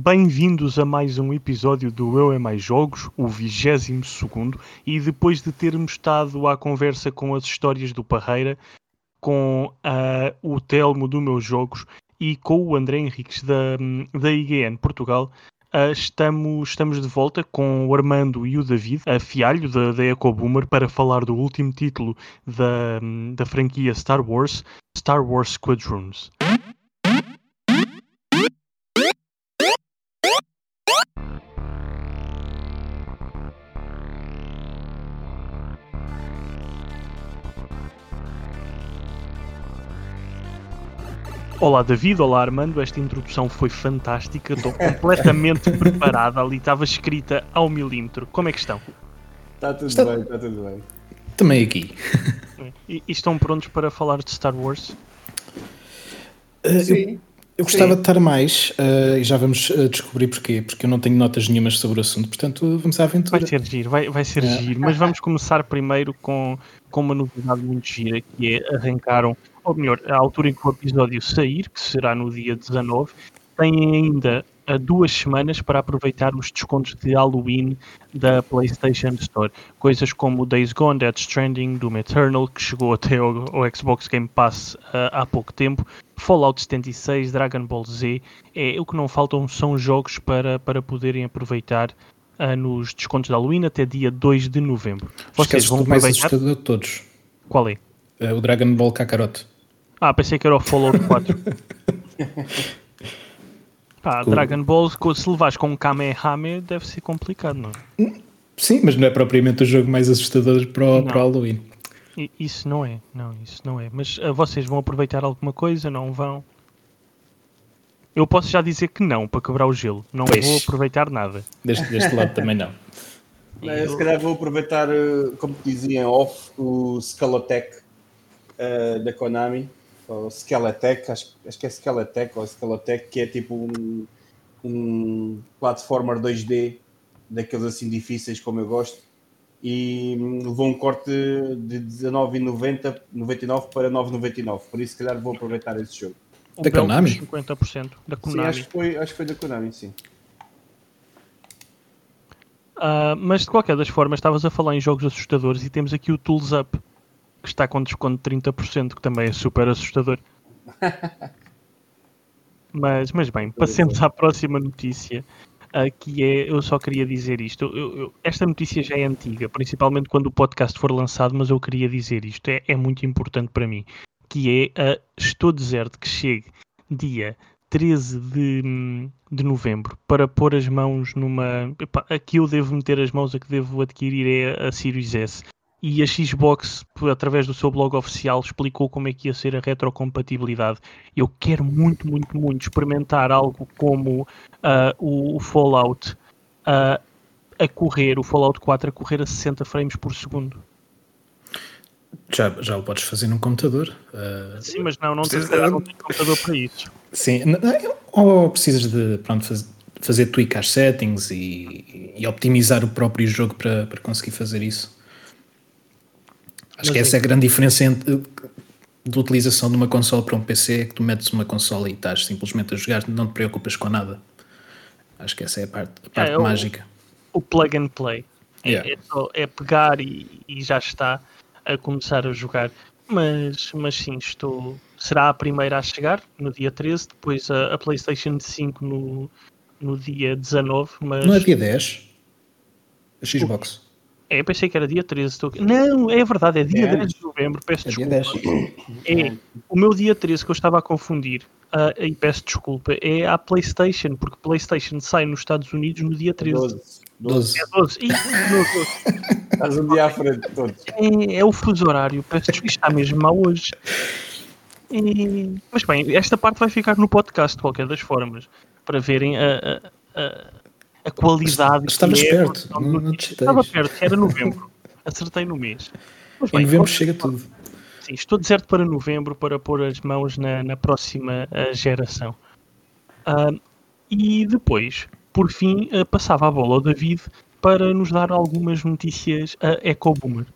Bem-vindos a mais um episódio do Eu é Mais Jogos, o 22 e depois de termos estado à conversa com as histórias do Parreira, com uh, o Telmo do Meus Jogos e com o André Henriques da, da IGN Portugal, uh, estamos, estamos de volta com o Armando e o David, a Fialho da, da EcoBoomer, para falar do último título da, da franquia Star Wars, Star Wars Squadrons. Olá David, olá Armando, esta introdução foi fantástica, estou completamente preparada, ali estava escrita ao milímetro. Como é que estão? Está tudo está... bem, está tudo bem. Também aqui. E, e, estão prontos para falar de Star Wars? Uh, Sim. Eu, eu gostava Sim. de estar mais uh, e já vamos uh, descobrir porquê, porque eu não tenho notas nenhumas sobre o assunto, portanto vamos à aventura. Vai ser giro, vai, vai ser é. giro, mas vamos começar primeiro com, com uma novidade muito gira, que é arrancaram ou melhor, a altura em que o episódio sair, que será no dia 19, têm ainda duas semanas para aproveitar os descontos de Halloween da PlayStation Store. Coisas como Days Gone, Dead Stranding, Doom Eternal, que chegou até ao, ao Xbox Game Pass uh, há pouco tempo, Fallout 76, Dragon Ball Z. É, o que não faltam são jogos para, para poderem aproveitar uh, nos descontos de Halloween até dia 2 de novembro. Vocês vão aproveitar... mais assustador de todos. Qual é? Uh, o Dragon Ball Kakarot. Ah, pensei que era o Fallout 4. Pá. Dragon Ball, se levares com um Kamehameha, deve ser complicado, não é? Sim, mas não é propriamente o jogo mais assustador para o, para o Halloween. Isso não é, não, isso não é. Mas uh, vocês vão aproveitar alguma coisa? Não vão? Eu posso já dizer que não, para quebrar o gelo. Não pois. vou aproveitar nada. Deste, deste lado também não. Eu, se calhar vou aproveitar, eh, como diziam off, o Scalatech uh, da Konami ou Skeletech, acho, acho que é Skeletech ou Skeletech, que é tipo um, um platformer 2D daqueles assim difíceis como eu gosto e levou um corte de 19,90 99 para 9,99 por isso se calhar vou aproveitar esse jogo. Da Konami? 50% da Konami. sim, acho que foi, acho que foi da Konami, sim. Uh, mas de qualquer das formas estavas a falar em jogos assustadores e temos aqui o Tools Up que está com desconto de 30%, que também é super assustador. mas, mas bem, passemos à próxima notícia. Uh, que é, eu só queria dizer isto. Eu, eu, esta notícia já é antiga, principalmente quando o podcast for lançado, mas eu queria dizer isto, é, é muito importante para mim. Que é, uh, estou deserto que chegue dia 13 de, de novembro para pôr as mãos numa. Epá, aqui eu devo meter as mãos, a que devo adquirir é a Sirius S e a Xbox, através do seu blog oficial, explicou como é que ia ser a retrocompatibilidade. Eu quero muito, muito, muito experimentar algo como uh, o, o, Fallout uh, a correr, o Fallout 4 a correr a 60 frames por segundo. Já, já o podes fazer num computador. Uh, Sim, mas não, não tens não computador para isso. Sim, ou precisas de pronto, fazer, fazer tweak às settings e, e optimizar o próprio jogo para, para conseguir fazer isso. Acho Mas que essa é a grande diferença entre, de utilização de uma consola para um PC, é que tu metes uma consola e estás simplesmente a jogar, não te preocupas com nada. Acho que essa é a parte, a parte é, mágica. O, o, plug and play. É, yeah. é, só, é pegar e, e, já está a começar a jogar. Mas, mas sim, estou. Será a primeira a chegar no dia 13, depois a, a PlayStation 5 no, no dia 19. Mas... Não é dia 10? A Xbox. É, eu pensei que era dia 13. Estou... Não, é verdade, é dia é. 10 de novembro, peço é desculpa. É, o meu dia 13 que eu estava a confundir, uh, e peço desculpa, é a PlayStation, porque PlayStation sai nos Estados Unidos no dia 13. 12. 12. É 12. Ih, 12. Estás um dia à frente de todos. É, é o fuso horário, peço desculpa, está mesmo mal hoje. E... Mas bem, esta parte vai ficar no podcast de qualquer das formas, para verem a, a, a a qualidade. Estavas é, perto, não, não te Estava perto, era novembro. Acertei no mês. Mas, bem, em novembro chega tudo. Sim, estou deserto para novembro para pôr as mãos na, na próxima uh, geração. Uh, e depois, por fim, uh, passava a bola ao David para nos dar algumas notícias a EcoBoomer.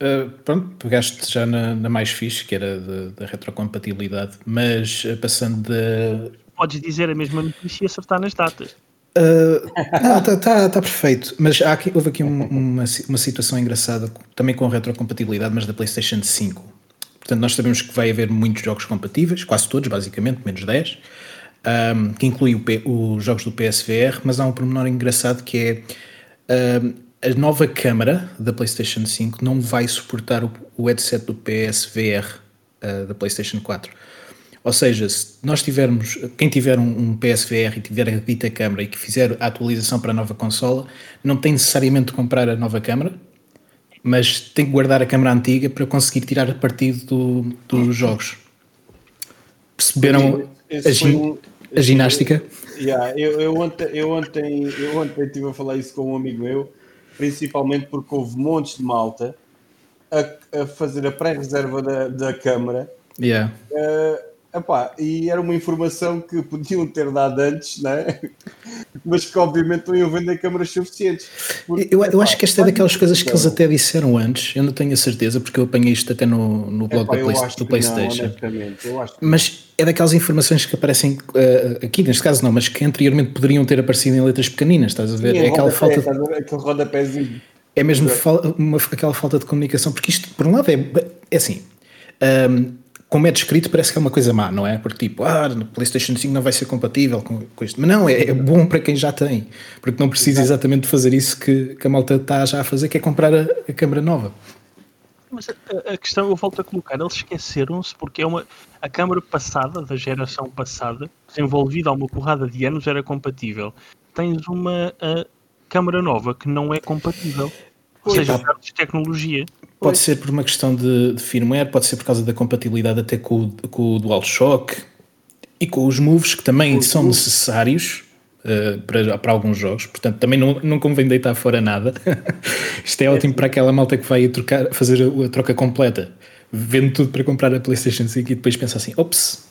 Uh, pronto, pegaste já na, na mais fixe, que era da retrocompatibilidade, mas passando de podes dizer a mesma notícia e acertar nas datas. Uh, não, está tá, tá perfeito. Mas aqui, houve aqui um, uma, uma situação engraçada, também com retrocompatibilidade, mas da PlayStation 5. Portanto, nós sabemos que vai haver muitos jogos compatíveis, quase todos, basicamente, menos 10, um, que inclui os jogos do PSVR, mas há um pormenor engraçado que é um, a nova câmara da PlayStation 5 não vai suportar o, o headset do PSVR uh, da PlayStation 4. Ou seja, se nós tivermos, quem tiver um, um PSVR e tiver a dita câmara e que fizer a atualização para a nova consola, não tem necessariamente de comprar a nova câmara, mas tem que guardar a câmara antiga para conseguir tirar partido do, dos jogos. Perceberam a, um, a, ginástica? Yeah, eu, eu, ontem, eu, ontem, eu ontem estive a falar isso com um amigo meu, principalmente porque houve montes de malta a, a fazer a pré-reserva da, da câmara. Yeah. Uh, Epá, e era uma informação que podiam ter dado antes, né? mas que obviamente não iam vender câmaras suficientes. Porque, eu, eu acho que esta é daquelas coisas que eles até disseram antes, eu não tenho a certeza, porque eu apanhei isto até no, no blog epá, do, Play, do PlayStation. Não, mas é daquelas informações que aparecem uh, aqui, neste caso não, mas que anteriormente poderiam ter aparecido em letras pequeninas, estás a ver? Sim, é aquela falta. De... Aquele rodapézinho. É mesmo uma, aquela falta de comunicação, porque isto, por um lado, é, é assim. Um, como é descrito, parece que é uma coisa má, não é? Porque tipo, ah, no PlayStation 5 não vai ser compatível com, com isto. Mas não, é, é, bom para quem já tem, porque não precisa exatamente fazer isso que, que a malta está já a fazer, que é comprar a, a câmera nova. Mas a, a, questão, eu volto a colocar, eles esqueceram-se porque é uma, a câmara passada, da geração passada, desenvolvida há uma porrada de anos, era compatível. Tens uma câmara nova que não é compatível. Ou seja, de tecnologia. Pode ser por uma questão de, de, firmware, pode ser por causa da compatibilidade até com, com o DualShock e com os moves que também são necessários uh, para, para alguns jogos, portanto também não, não convém deitar fora nada. Isto é, é ótimo para aquela malta que vai trocar, fazer a, a troca completa, vendo tudo para comprar a PlayStation 5 e depois pensa assim: ops,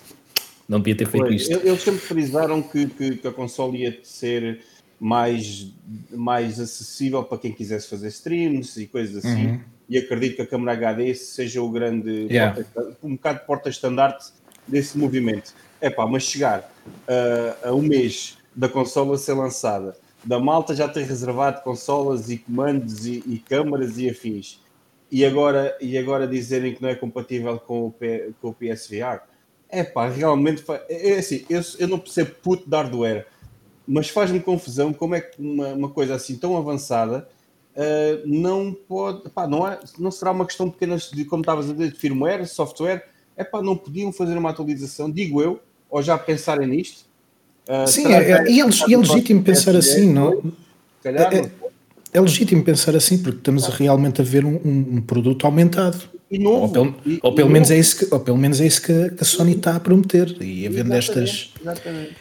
não devia ter feito isto. Eles sempre frisaram que, que, que a console ia ser mais, mais acessível para quem quisesse fazer streams e coisas assim. Uhum e acredito que a câmara HD seja o grande yeah. porta, um bocado de porta-estandarte desse movimento. É pá, mas chegar uh, a um mês da consola ser lançada, da malta já ter reservado consolas e comandos e, e câmaras e afins, e agora, e agora dizerem que não é compatível com o, P, com o PSVR, é pá, realmente é, assim, eu, eu não percebo puto de hardware, mas faz-me confusão como é que uma, uma coisa assim tão avançada uh, não pode, pá, não, é, não será uma questão pequena de, como estavas a dizer, de firmware, software, é pá, não podiam fazer uma atualização, digo eu, ou já pensarem nisto. Uh, Sim, é, é, e, é, é legítimo pensar assim, não? Calhar, é, é, é, legítimo pensar assim, porque estamos realmente a ver um, um, produto aumentado. E novo. Ou pelo, e, ou pelo menos, É isso que, ou pelo menos é isso que, que a Sony está a prometer. E havendo estas. Exatamente.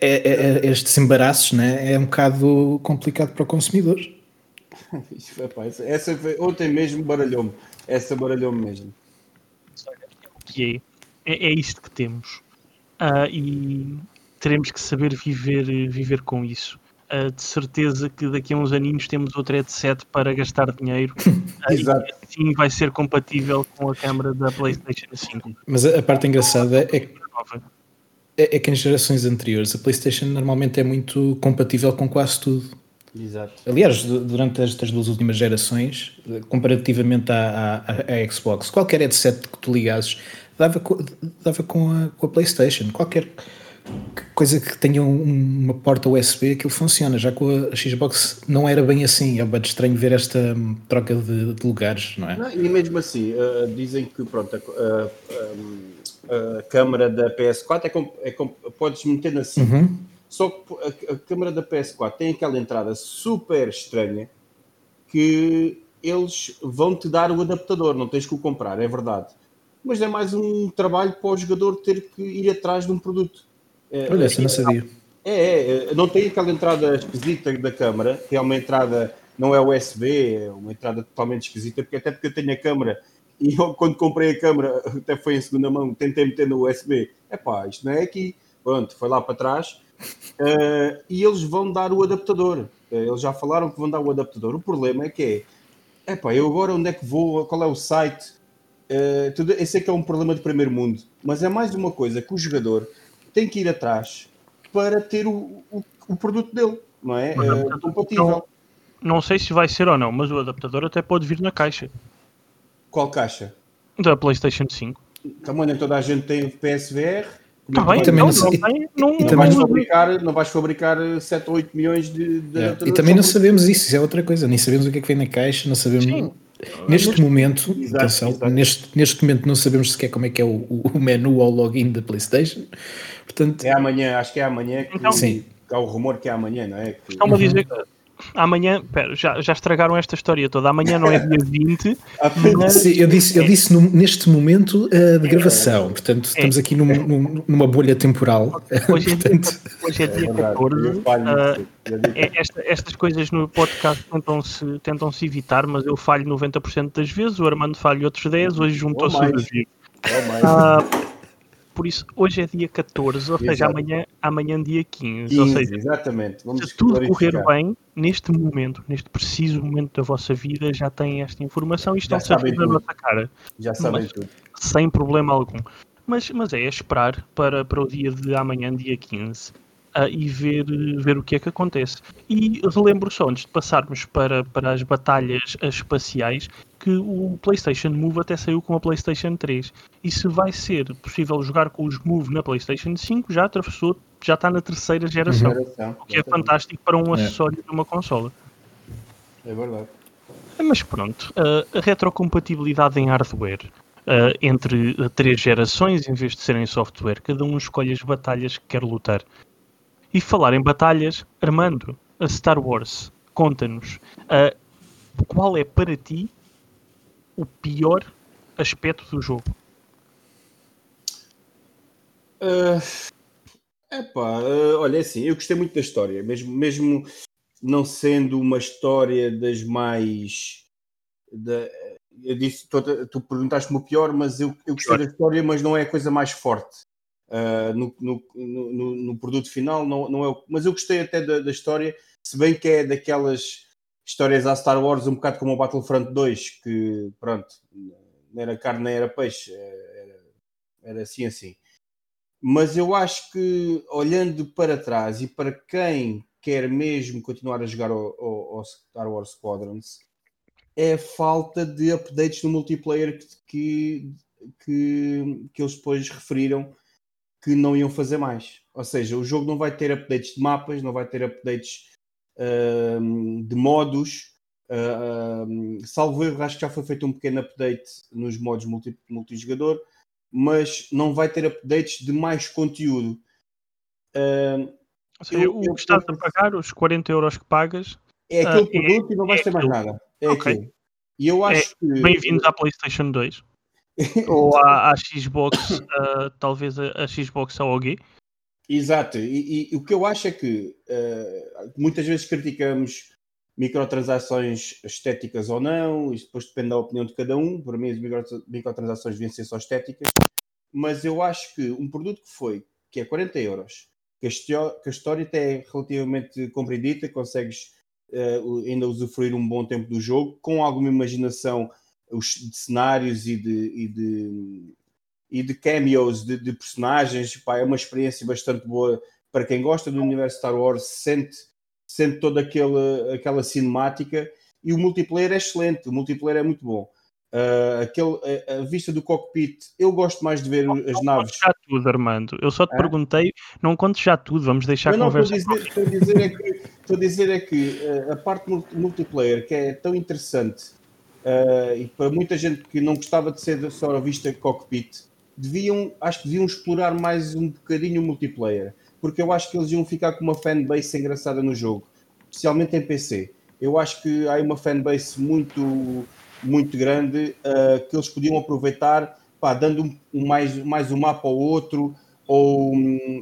É, estes embaraços né, é um bocado complicado para o consumidor. essa foi, ontem mesmo baralhou-me. Essa baralhou-me mesmo. É, é, é isto que temos. Uh, e teremos que saber viver, viver com isso. Uh, de certeza que daqui a uns aninhos temos outro headset para gastar dinheiro uh, Exato. e assim vai ser compatível com a câmera da PlayStation 5. Mas a, a parte engraçada é que, é, é que em gerações anteriores a PlayStation normalmente é muito compatível com quase tudo. Exato. Aliás, durante estas duas últimas gerações, comparativamente à, à, à Xbox, qualquer headset que tu ligasses dava, dava com, a, com a PlayStation. Qualquer coisa que tenha uma porta USB, aquilo funciona. Já com a Xbox não era bem assim. É bem estranho ver esta hum, troca de, de lugares, não é? Não, e mesmo assim, uh, dizem que pronto, a, a, a, câmera da PS4 é, com, é com, podes meter na cinta. Uhum só que a, a câmera da PS4 tem aquela entrada super estranha que eles vão te dar o adaptador, não tens que o comprar, é verdade. Mas é mais um trabalho para o jogador ter que ir atrás de um produto. É, Olha, essa não sabia. É, é, é, não tem aquela entrada esquisita da câmara, que é uma entrada, não é USB, é uma entrada totalmente esquisita, porque até porque eu tenho a câmara e eu, quando comprei a câmara, até foi em segunda mão, tentei meter no USB. É pá, isto não é aqui. Pronto, foi lá para trás Uh, e eles vão dar o adaptador. Uh, eles já falaram que vão dar o adaptador. O problema é que é, epá, eu agora onde é que vou? Qual é o site? Uh, tudo, esse é que é um problema de primeiro mundo. Mas é mais uma coisa que o jogador tem que ir atrás para ter o, o, o produto dele, não é? é compatível. Não, não sei se vai ser ou não, mas o adaptador até pode vir na caixa. Qual caixa? Da PlayStation 5. Também nem toda a gente tem PSVR. Tá bem, também não, não, não, não, vais fabricar, não vais fabricar 7 ou 8 milhões de, de é. E também não sabemos isso, isso é outra coisa, nem sabemos o que é que vem na caixa, não sabemos. Sim. Neste, momento, exato, atenção, exato. Neste, neste momento não sabemos sequer como é que é o, o menu ou o login da PlayStation. Portanto, é amanhã, acho que é amanhã que, então, sim. há o rumor que é amanhã, não é? Que... Estão-me a dizer que amanhã, pera, já, já estragaram esta história toda. Amanhã não é dia 20. mas... Sim, eu disse, eu disse no, neste momento uh, de gravação, portanto, é. estamos aqui num, num, numa bolha temporal. Hoje, portanto... hoje é dia 14. Uh, é, esta, estas coisas no podcast tentam-se tentam -se evitar, mas eu falho 90% das vezes, o Armando falha outros 10, hoje juntou-se o David. Uh, por isso hoje é dia 14, ou seja, amanhã, amanhã dia 15. 15 ou seja, exatamente. Vamos se tudo correr bem, neste momento, neste preciso momento da vossa vida, já têm esta informação e estão sempre na nossa cara. Já sabem tudo. Sem problema algum. Mas, mas é, é esperar para, para o dia de amanhã, dia 15 uh, e ver, ver o que é que acontece. E relembro só, antes de passarmos para, para as batalhas espaciais, que o PlayStation Move até saiu com a PlayStation 3. E se vai ser possível jogar com os Move na PlayStation 5, já atravessou, já está na terceira geração. Uhum. O que é fantástico para um é. acessório de uma consola. É verdade. Mas pronto, a retrocompatibilidade em hardware uh, entre três gerações, em vez de serem software, cada um escolhe as batalhas que quer lutar. E falar em batalhas, Armando, a Star Wars, conta-nos uh, qual é para ti o pior aspecto do jogo? Uh, epá, uh, olha, é assim, eu gostei muito da história, mesmo, mesmo não sendo uma história das mais. Da, eu disse, tu, tu perguntaste-me o pior, mas eu, eu gostei pior. da história, mas não é a coisa mais forte uh, no, no, no, no, produto final, não, não é mas eu gostei até da, da, história, se bem que é daquelas histórias à Star Wars, um bocado como o Battlefront 2, que pronto, não era carne nem era peixe, era, era assim assim. Mas eu acho que olhando para trás e para quem quer mesmo continuar a jogar o, o, o Star Wars Squadrons, é a falta de updates no multiplayer que, que, que eles depois referiram que não iam fazer mais. Ou seja, o jogo não vai ter updates de mapas, não vai ter updates uh, de modos. Uh, salvo erro, acho que já foi feito um pequeno update nos modos multi, multijogador, mas não vai ter updates de mais conteúdo. Uh, seja, eu, o que estás a pagar, os 40 euros que pagas, é aquele uh, produto é, e não vais é ter mais nada. É okay. aquilo. E eu acho é, que. Bem-vindos à PlayStation 2. Ou à, à Xbox, uh, talvez a, a, Xbox OG. Exato, e, e, o que eu acho é que uh, muitas vezes criticamos microtransações estéticas ou não, isto depois depende da opinião de cada um. Para mim, as microtransações deviam ser só estéticas, mas eu acho que um produto que foi, que é 40 euros, que a, que a história até é relativamente compreendida, consegues uh, ainda usufruir um bom tempo do jogo, com alguma imaginação os, de cenários e de, e de, e de cameos de, de personagens. Pá, é uma experiência bastante boa para quem gosta do universo Star Wars, sente, sente toda aquela, aquela cinemática e o multiplayer é excelente, o multiplayer é muito bom. Uh, aquele, a, a, vista do cockpit, eu gosto mais de ver não, as não naves. já tudo, Armando. Eu só te é? perguntei, não contes já tudo, vamos deixar a conversa. Estou a, dizer, estou a dizer é que, a, dizer é que uh, a parte multiplayer que é tão interessante uh, e para muita gente que não gostava de ser só a vista cockpit, deviam, acho que deviam explorar mais um bocadinho o multiplayer, porque eu acho que eles iam ficar com uma fanbase engraçada no jogo, especialmente em PC. Eu acho que há uma fanbase muito, muito grande uh, que eles podiam aproveitar, pá, dando um, um, mais, mais um mapa ao outro, ou,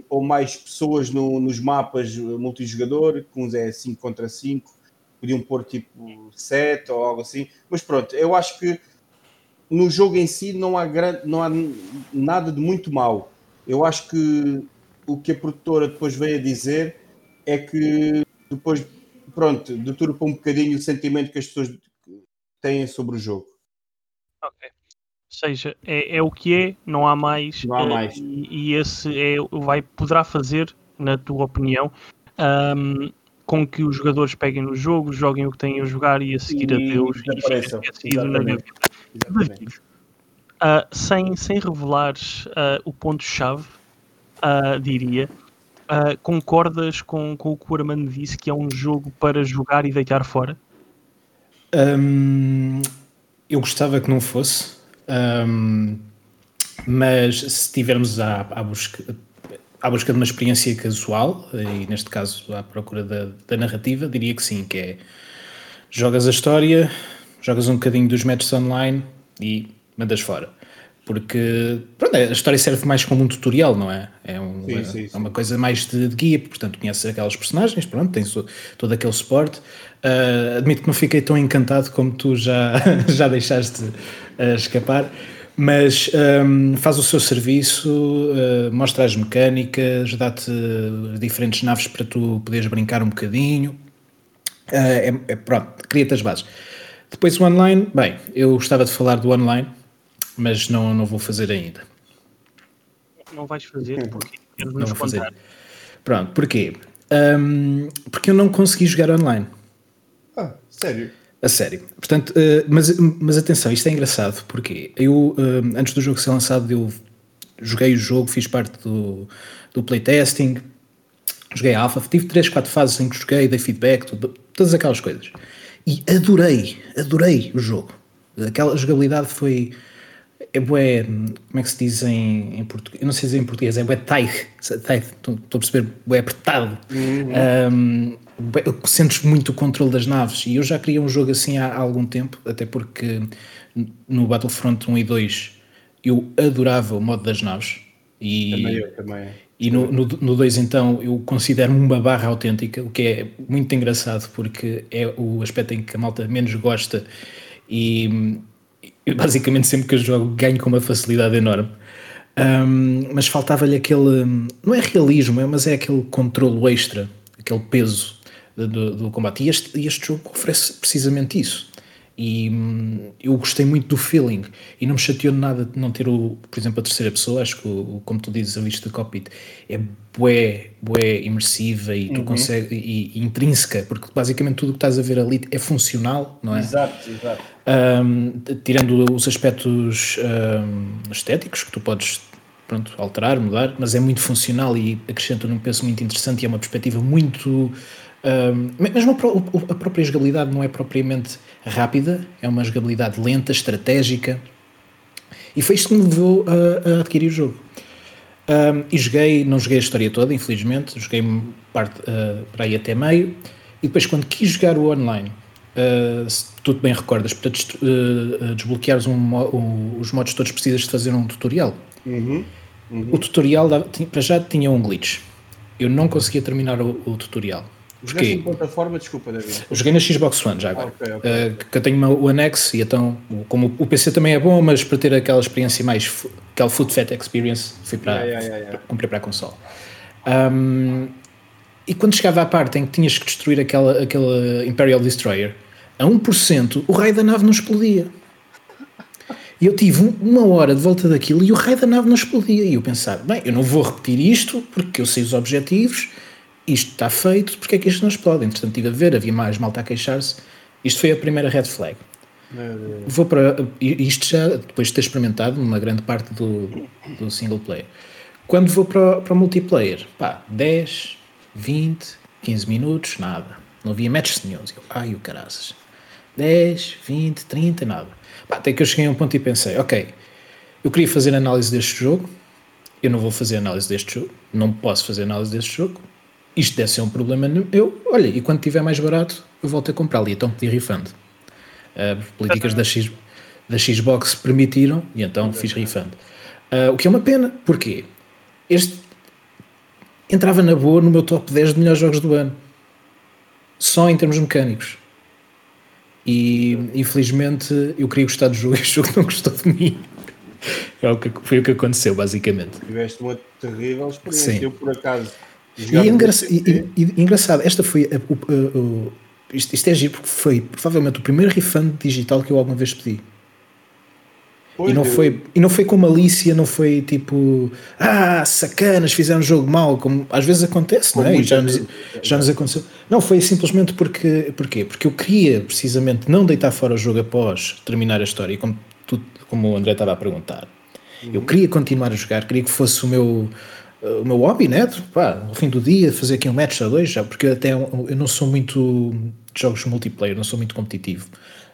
ou mais pessoas no, nos mapas multijogador, que uns é 5 contra 5, podiam pôr tipo 7 ou algo assim, mas pronto, eu acho que no jogo em si não há, grande, não há nada de muito mal. Eu acho que o que a produtora depois veio a dizer é que depois, pronto, deturpa um bocadinho o sentimento que as pessoas têm sobre o jogo. Ok. seja, é, é o que é, não há mais. Não há eh, mais. E, e esse é, vai, poderá fazer, na tua opinião, ahm, com que os jogadores peguem no jogo, joguem o que têm a jogar e a seguir a E Deus e fiquem esquecido na gaveta. Exatamente. Ah, sem, sem revelares ah, o ponto-chave, ah, diria, concordas com, com o que o Armando disse que é um jogo para jogar e deitar fora? Hum, eu gostava que não fosse, hum, mas se estivermos à, à, busca, à busca de uma experiência casual, e neste caso à procura da, da narrativa, diria que sim, que é jogas a história, jogas um bocadinho dos matches online e mandas fora. Porque pronto, a história serve mais como um tutorial, não é? É, um- Sim, sim, é uma coisa mais de, de guia, portanto conheces aquelas personagens, pronto, tens todo aquele suporte. Ah, admito que não fiquei tão encantado como tu já, já deixaste ah, escapar, mas ahm, faz o seu serviço, ah, mostra as mecânicas, dá-te diferentes naves para tu poderes brincar um bocadinho. Ah, é, é- pronto, cria-te as bases. Depois o online, bem, eu gostava de falar do online, mas não, não vou fazer ainda. Não vais fazer porque queres Não vou fazer. Pronto, porquê? Ahm, porque eu não consegui jogar online. Ah, sério? A sério. Portanto, eh, mas, mas atenção, isto é engraçado, porque eu, eh, antes do jogo ser lançado, eu joguei o jogo, fiz parte do, do playtesting, joguei a alpha, tive 3, 4 fases em que joguei, dei feedback, tudo- todas aquelas coisas. E adorei, adorei o jogo. Aquela jogabilidade foi. É bué, como é que se diz em, em português? Eu não sei dizer em português, é bué tight, estou a perceber, bué apertado. Um, bué- sentes muito o controle das naves e eu já queria um jogo assim há, há algum tempo, até porque no Battlefront 1 e 2 eu adorava o modo das naves e, Também eu, também. e no, no, no 2 então eu considero-me uma barra autêntica, o que é muito engraçado porque é o aspecto em que a malta menos gosta e eu, basicamente sempre que eu jogo ganho com uma facilidade enorme. Hum, mas faltava-lhe aquele, não é realismo, é- mas é aquele controlo extra, aquele peso do, do- combate. E este, este jogo oferece precisamente isso. E hum, eu gostei muito do feeling e não me chateou nada de não ter, o, por exemplo, a terceira pessoa. Acho que, o, como tu dizes, a lista de cockpit é bué, bué imersiva e tu consegue, e, e intrínseca, porque basicamente tudo o que estás a ver ali é funcional, não é? Exato, exato. Um, tirando os aspectos um, estéticos que tu podes pronto, alterar, mudar, mas é muito funcional e acrescenta um peso muito interessante e é uma perspectiva muito. Um, mesmo a própria jogabilidade não é propriamente rápida, é uma jogabilidade lenta, estratégica, e foi isto que me levou a, a adquirir o jogo. Um, e joguei, não joguei a história toda, infelizmente, joguei parte uh, para aí até meio, e depois quando quis jogar o online, uh, se tu bem recordas, para uh, desbloqueares um um- os modos todos precisas de fazer um tutorial. O tutorial dava- tinha- para já tinha um glitch. Eu não conseguia terminar o, o tutorial. Jogaste em Porquê? plataforma, desculpa, David. Eu joguei na Xbox One já agora. Ah, ok, ok, Uh, que eu tenho uma- o anexo e então, como o PC também é bom, mas para ter aquela experiência mais, aquela foot fat experience, fui para, Yeah, yeah, yeah, yeah. comprei para a console. Um, e quando chegava à parte em que tinhas que destruir aquela, aquela Imperial Destroyer, a 1% o raio da nave não explodia. E eu tive um- uma hora de volta daquilo e o raio da nave não explodia. E eu pensava, bem, eu não vou repetir isto porque eu sei os objetivos, isto está feito, porque é que isto não explode? Entretanto, estive a ver, havia mais malta a queixar-se. Isto foi a primeira red flag. Meu Deus. Vou para isto já depois de ter experimentado uma grande parte do, do single player. Quando vou para, para o multiplayer, pá, 10, 20, 15 minutos, nada. Não havia matches nenhum. Eu, ai, o caraças. 10, 20, 30, nada. Pá, até que eu cheguei a um ponto e pensei, ok, eu queria fazer análise deste jogo, eu não vou fazer análise deste jogo, não posso fazer análise deste jogo, isto deve ser um problema meu, olha, e quando tiver mais barato, eu volto a comprá-lo, e então pedi refund. Uh, políticas da, X, da Xbox permitiram e então fiz refund. Uh, o que é uma pena, porque este entrava na boa no meu top 10 de melhores jogos do ano, só em termos mecânicos. E infelizmente eu queria gostar do jogo e o jogo não gostou de mim. É o que, foi o que aconteceu, basicamente. Tiveste uma terrível experiência. Sim. Eu, por acaso, E, é engra- e- e- e engraçado, esta foi a- o- o- o- isto, isto é giro porque foi provavelmente o primeiro refund digital que eu alguma vez pedi. Pois e não, foi, e não foi com malícia, não foi tipo, ah, sacanas, fizeram um jogo mau, como às vezes acontece, não é? Já nos, já nos aconteceu. Não, foi simplesmente porque, porquê? Porque eu queria precisamente não deitar fora o jogo após terminar a história, e como, tu, como o André estava a perguntar. Uhum. Eu queria continuar a jogar, queria que fosse o meu, o meu hobby, né? Pá, ao fim do dia, fazer aqui um match a dois, já, porque até eu não sou muito de jogos multiplayer, não sou muito competitivo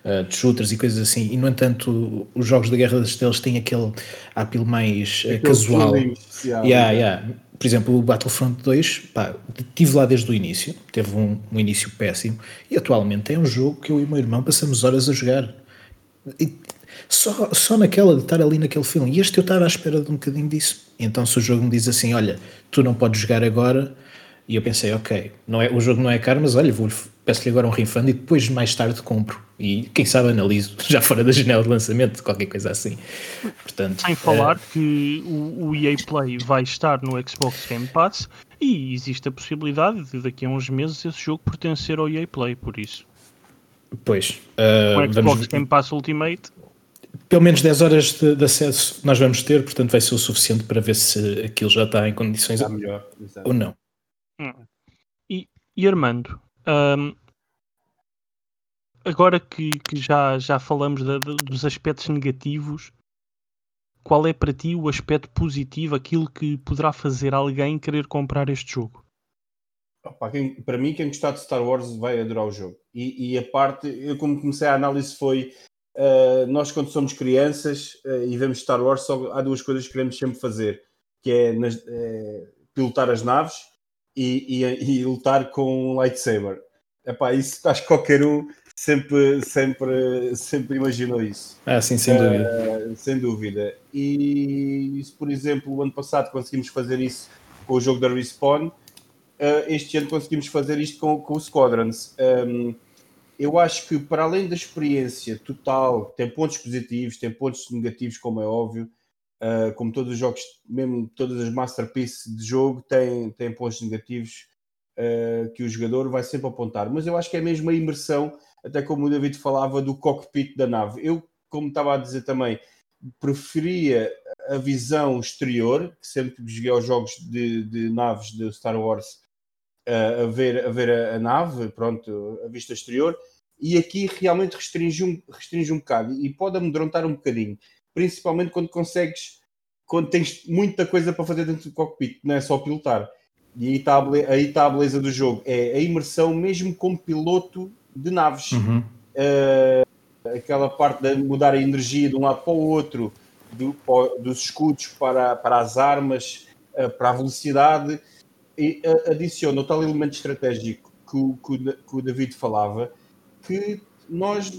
uh, de shooters e coisas assim, e no entanto os jogos da Guerra das Estrelas têm aquele apelo mais uh, casual. Especial, yeah, né? yeah. Por exemplo, o Battlefront 2, pá, estive lá desde o início, teve um, um, início péssimo, e atualmente é um jogo que eu e o meu irmão passamos horas a jogar. E só, só naquela de estar ali naquele filme. E este eu estava à espera de um bocadinho disso. Então se o jogo me diz assim, olha, tu não podes jogar agora, e eu pensei, ok, não é, o jogo não é caro, mas olha, vou peço-lhe agora um refund e depois mais tarde compro. E quem sabe analiso já fora da janela de lançamento, qualquer coisa assim. Portanto, Sem falar é... que o, o, EA Play vai estar no Xbox Game Pass e existe a possibilidade de daqui a uns meses esse jogo pertencer ao EA Play, por isso. Pois. Uh, o Xbox vamos... Game Pass Ultimate. Pelo menos 10 horas de, de, acesso nós vamos ter, portanto vai ser o suficiente para ver se aquilo já está em condições está melhor, ou não. Hum. E, e Armando, um, agora que, que, já, já falamos de, de, dos aspectos negativos, qual é para ti o aspecto positivo, aquilo que poderá fazer alguém querer comprar este jogo? Opa, quem, para mim, quem gostar de Star Wars vai adorar o jogo. E, e a parte, eu como comecei a análise foi uh, nós quando somos crianças uh, e vemos Star Wars, só há duas coisas que queremos sempre fazer, que é nas, uh, pilotar as naves e, e, e lutar com um lightsaber. Epá, isso acho que qualquer um sempre, sempre, sempre imaginou isso. Ah, sim, sem dúvida. Sem dúvida. E se, por exemplo, o ano passado conseguimos fazer isso com o jogo da Respawn, este ano conseguimos fazer isto com, com o Squadrons. Um, eu acho que, para além da experiência total, tem pontos positivos, tem pontos negativos, como é óbvio, uh, como todos os jogos, mesmo todas as masterpieces de jogo, têm, têm pontos negativos uh, que o jogador vai sempre apontar. Mas eu acho que é mesmo a imersão, até como o David falava, do cockpit da nave. Eu, como estava a dizer também, preferia a visão exterior, que sempre joguei aos jogos de, de naves de Star Wars, uh, a ver, a, ver a, a, nave, pronto, a vista exterior, e aqui realmente restringe um, restringe um bocado e pode amedrontar um bocadinho principalmente quando consegues, quando tens muita coisa para fazer dentro do cockpit, não é só pilotar. E aí está a, beleza, aí a beleza do jogo, é a imersão mesmo como piloto de naves. Uhum. Uh, aquela parte de mudar a energia de um lado para o outro, do, dos escudos para, para as armas, uh, para a velocidade, e uh, adiciona o tal elemento estratégico que, que, que o David falava, que nós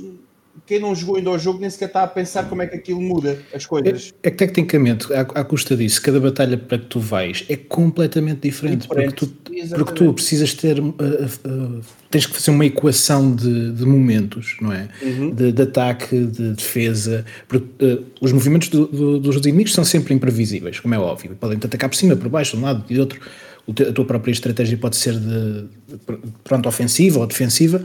quem não jogou ainda ao jogo nem sequer está a pensar como é que aquilo muda as coisas. É, é que tecnicamente, à, à, custa disso, cada batalha para que tu vais é completamente diferente, diferente. Porque, tu, porque tu precisas ter, uh, uh, tens que fazer uma equação de, de momentos, não é? Uhum. De, de, ataque, de defesa, porque uh, os movimentos do, do, dos inimigos são sempre imprevisíveis, como é óbvio, podem te atacar por cima, por baixo, de um lado e do outro, a tua própria estratégia pode ser de, de pronto, ofensiva ou defensiva,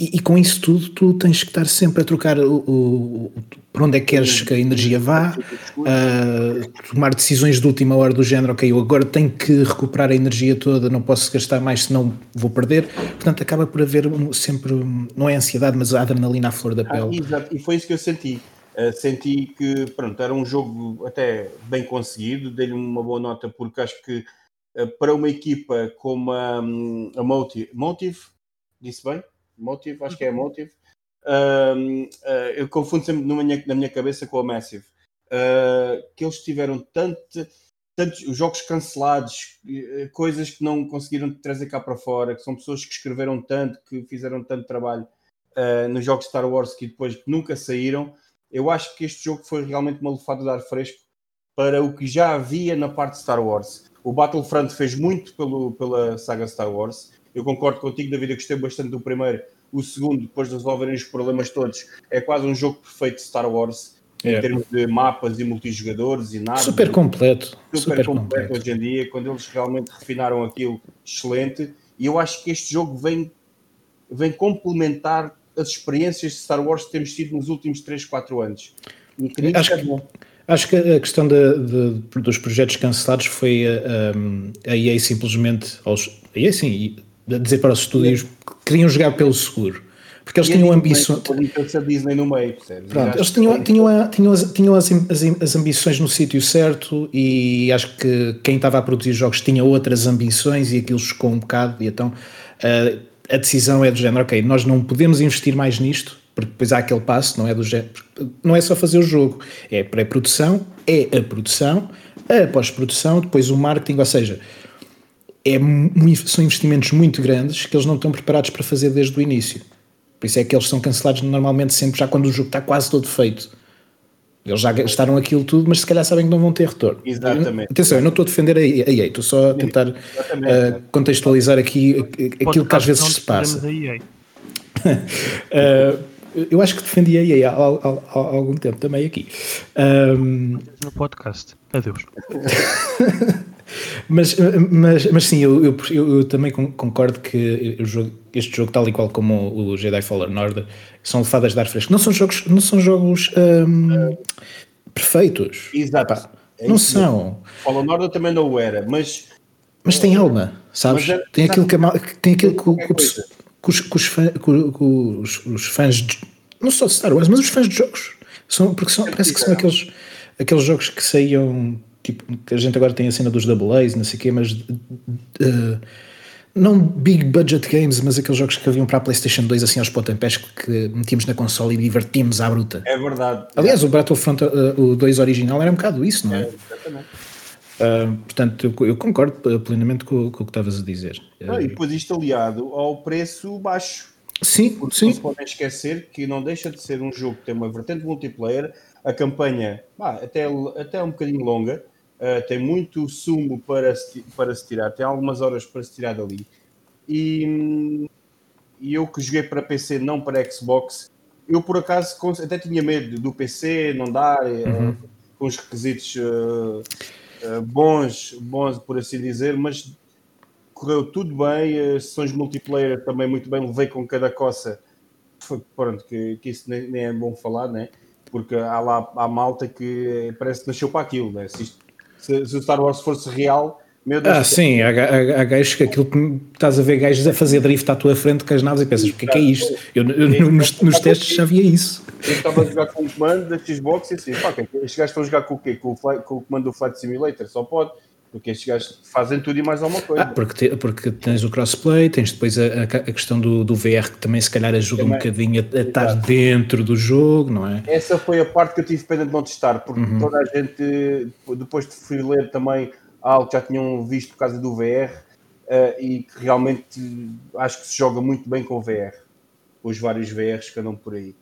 e, e, com isso tudo, tu tens que estar sempre a trocar o, o, o para onde é que queres que a energia vá, uh, tomar decisões de última hora do género, ok, eu agora tenho que recuperar a energia toda, não posso gastar mais, senão vou perder. Portanto, acaba por haver sempre, não é ansiedade, mas a adrenalina à flor da ah, pele. Ah, exato, e foi isso que eu senti. Uh, senti que, pronto, era um jogo até bem conseguido, dei-lhe uma boa nota, porque acho que uh, para uma equipa como a, a Motive, Motive, disse bem? Motive, acho que é Motive. Uh, uh, eu confundo sempre minha, na minha cabeça com a Massive. Uh, que eles tiveram tanto, tantos jogos cancelados, eh, coisas que não conseguiram trazer cá para fora, que são pessoas que escreveram tanto, que fizeram tanto trabalho ah, nos jogos Star Wars que depois nunca saíram. Eu acho que este jogo foi realmente uma lufada de ar fresco para o que já havia na parte de Star Wars. O Battlefront fez muito pelo, pela saga Star Wars eu concordo contigo, David, eu gostei bastante do primeiro. O segundo, depois de resolverem os problemas todos, é quase um jogo perfeito de Star Wars. Em é. termos de mapas e multijogadores e nada. Super completo. Super, super completo, completo hoje em dia, quando eles realmente refinaram aquilo, excelente. E eu acho que este jogo vem, vem complementar as experiências de Star Wars que temos tido nos últimos 3, 4 anos. Acho, que, acho que a questão de, de, dos projetos cancelados foi a, EA simplesmente, aos, a EA sim, a dizer para os estúdios que queriam jogar pelo seguro. Porque eles tinham ambições. Disney no meio, Pronto, eles tinham, tinham, tinham, as, tinham as, as, as ambições no sítio certo e acho que quem estava a produzir jogos tinha outras ambições e aquilo chocou um bocado. E então uh, a decisão é do género: ok, nós não podemos investir mais nisto, porque depois há aquele passo, não é do género, não é só fazer o jogo, é pré-produção, é a produção, a pós-produção, depois o marketing, ou seja, é, são investimentos muito grandes que eles não estão preparados para fazer desde o início. Por isso é que eles são cancelados normalmente sempre já quando o jogo está quase todo feito. Eles já gastaram aquilo tudo, mas se calhar sabem que não vão ter retorno. Exatamente. Atenção, eu não estou a defender a EA, estou só a tentar uh, contextualizar aqui aquilo que às vezes se passa. uh, eu acho que defendi a EA há, há, há, algum tempo também aqui. Um, no podcast. Adeus. mas, mas, mas sim, eu, eu, eu, também concordo que este jogo, tal e qual como o Jedi Fallen Order, são lefadas de ar fresco. Não são jogos, não são jogos um, perfeitos. Exato. É não são. Fallen Order também não o era, mas. Mas tem alma, sabes? É, tem, aquilo que, tem aquilo que, que, que, os, que, os, fã, que os, os, fãs, de, não só de Star Wars, mas os fãs de jogos. São, porque são, parece que são aqueles, aqueles jogos que saíam tipo, que a gente agora tem a cena dos Double A's, não sei o quê, mas uh, não big budget games, mas aqueles jogos que haviam para a PlayStation 2 assim aos pontapés que metíamos na console e divertimos à bruta. É verdade. Aliás, o Battlefront uh, o 2 original era um bocado isso, não é? é exatamente. Uh, portanto, eu, eu, concordo plenamente com, com o que estavas a dizer. Ah, e depois isto aliado ao preço baixo. Sim, Porque sim. Não se podem esquecer que não deixa de ser um jogo que tem uma vertente multiplayer, a campanha até, até um bocadinho longa, uh, tem muito sumo para se, para se tirar, tem algumas horas para se tirar dali. E, e eu que joguei para PC, não para Xbox, eu por acaso até tinha medo do PC não dar, eh, uhum. uh, com os requisitos uh, bons, bons, por assim dizer, mas correu tudo bem, sessões multiplayer também muito bem, levei com cada coça. Foi, pronto, que, que isso nem, nem, é bom falar, né? Porque há lá a malta que parece que nasceu para aquilo, né? Se isto se, se o Star Wars fosse real, meu Deus. Ah, sim, há, há, há gajos que aquilo que estás a ver gajos a fazer drift à tua frente com as naves e pensas, o que é que é isto? Eu, eu, nos, nos testes já via isso. Eu estava a jogar com o comando da Xbox e assim, pá, é estes gajos estão a jogar com o quê? Com o, com o comando do Flight Simulator, só pode. Porque estes gajos fazem tudo e mais alguma coisa. Ah, porque, te, porque tens o crossplay, tens depois a, a, a, questão do, do VR que também se calhar ajuda também. um bocadinho a, a estar dentro do jogo, não é? Essa foi a parte que eu tive pena de não testar, porque uhum. toda a gente, depois de fui ler também algo que já tinham visto por causa do VR uh, e que realmente acho que se joga muito bem com o VR, os vários VRs que andam por aí.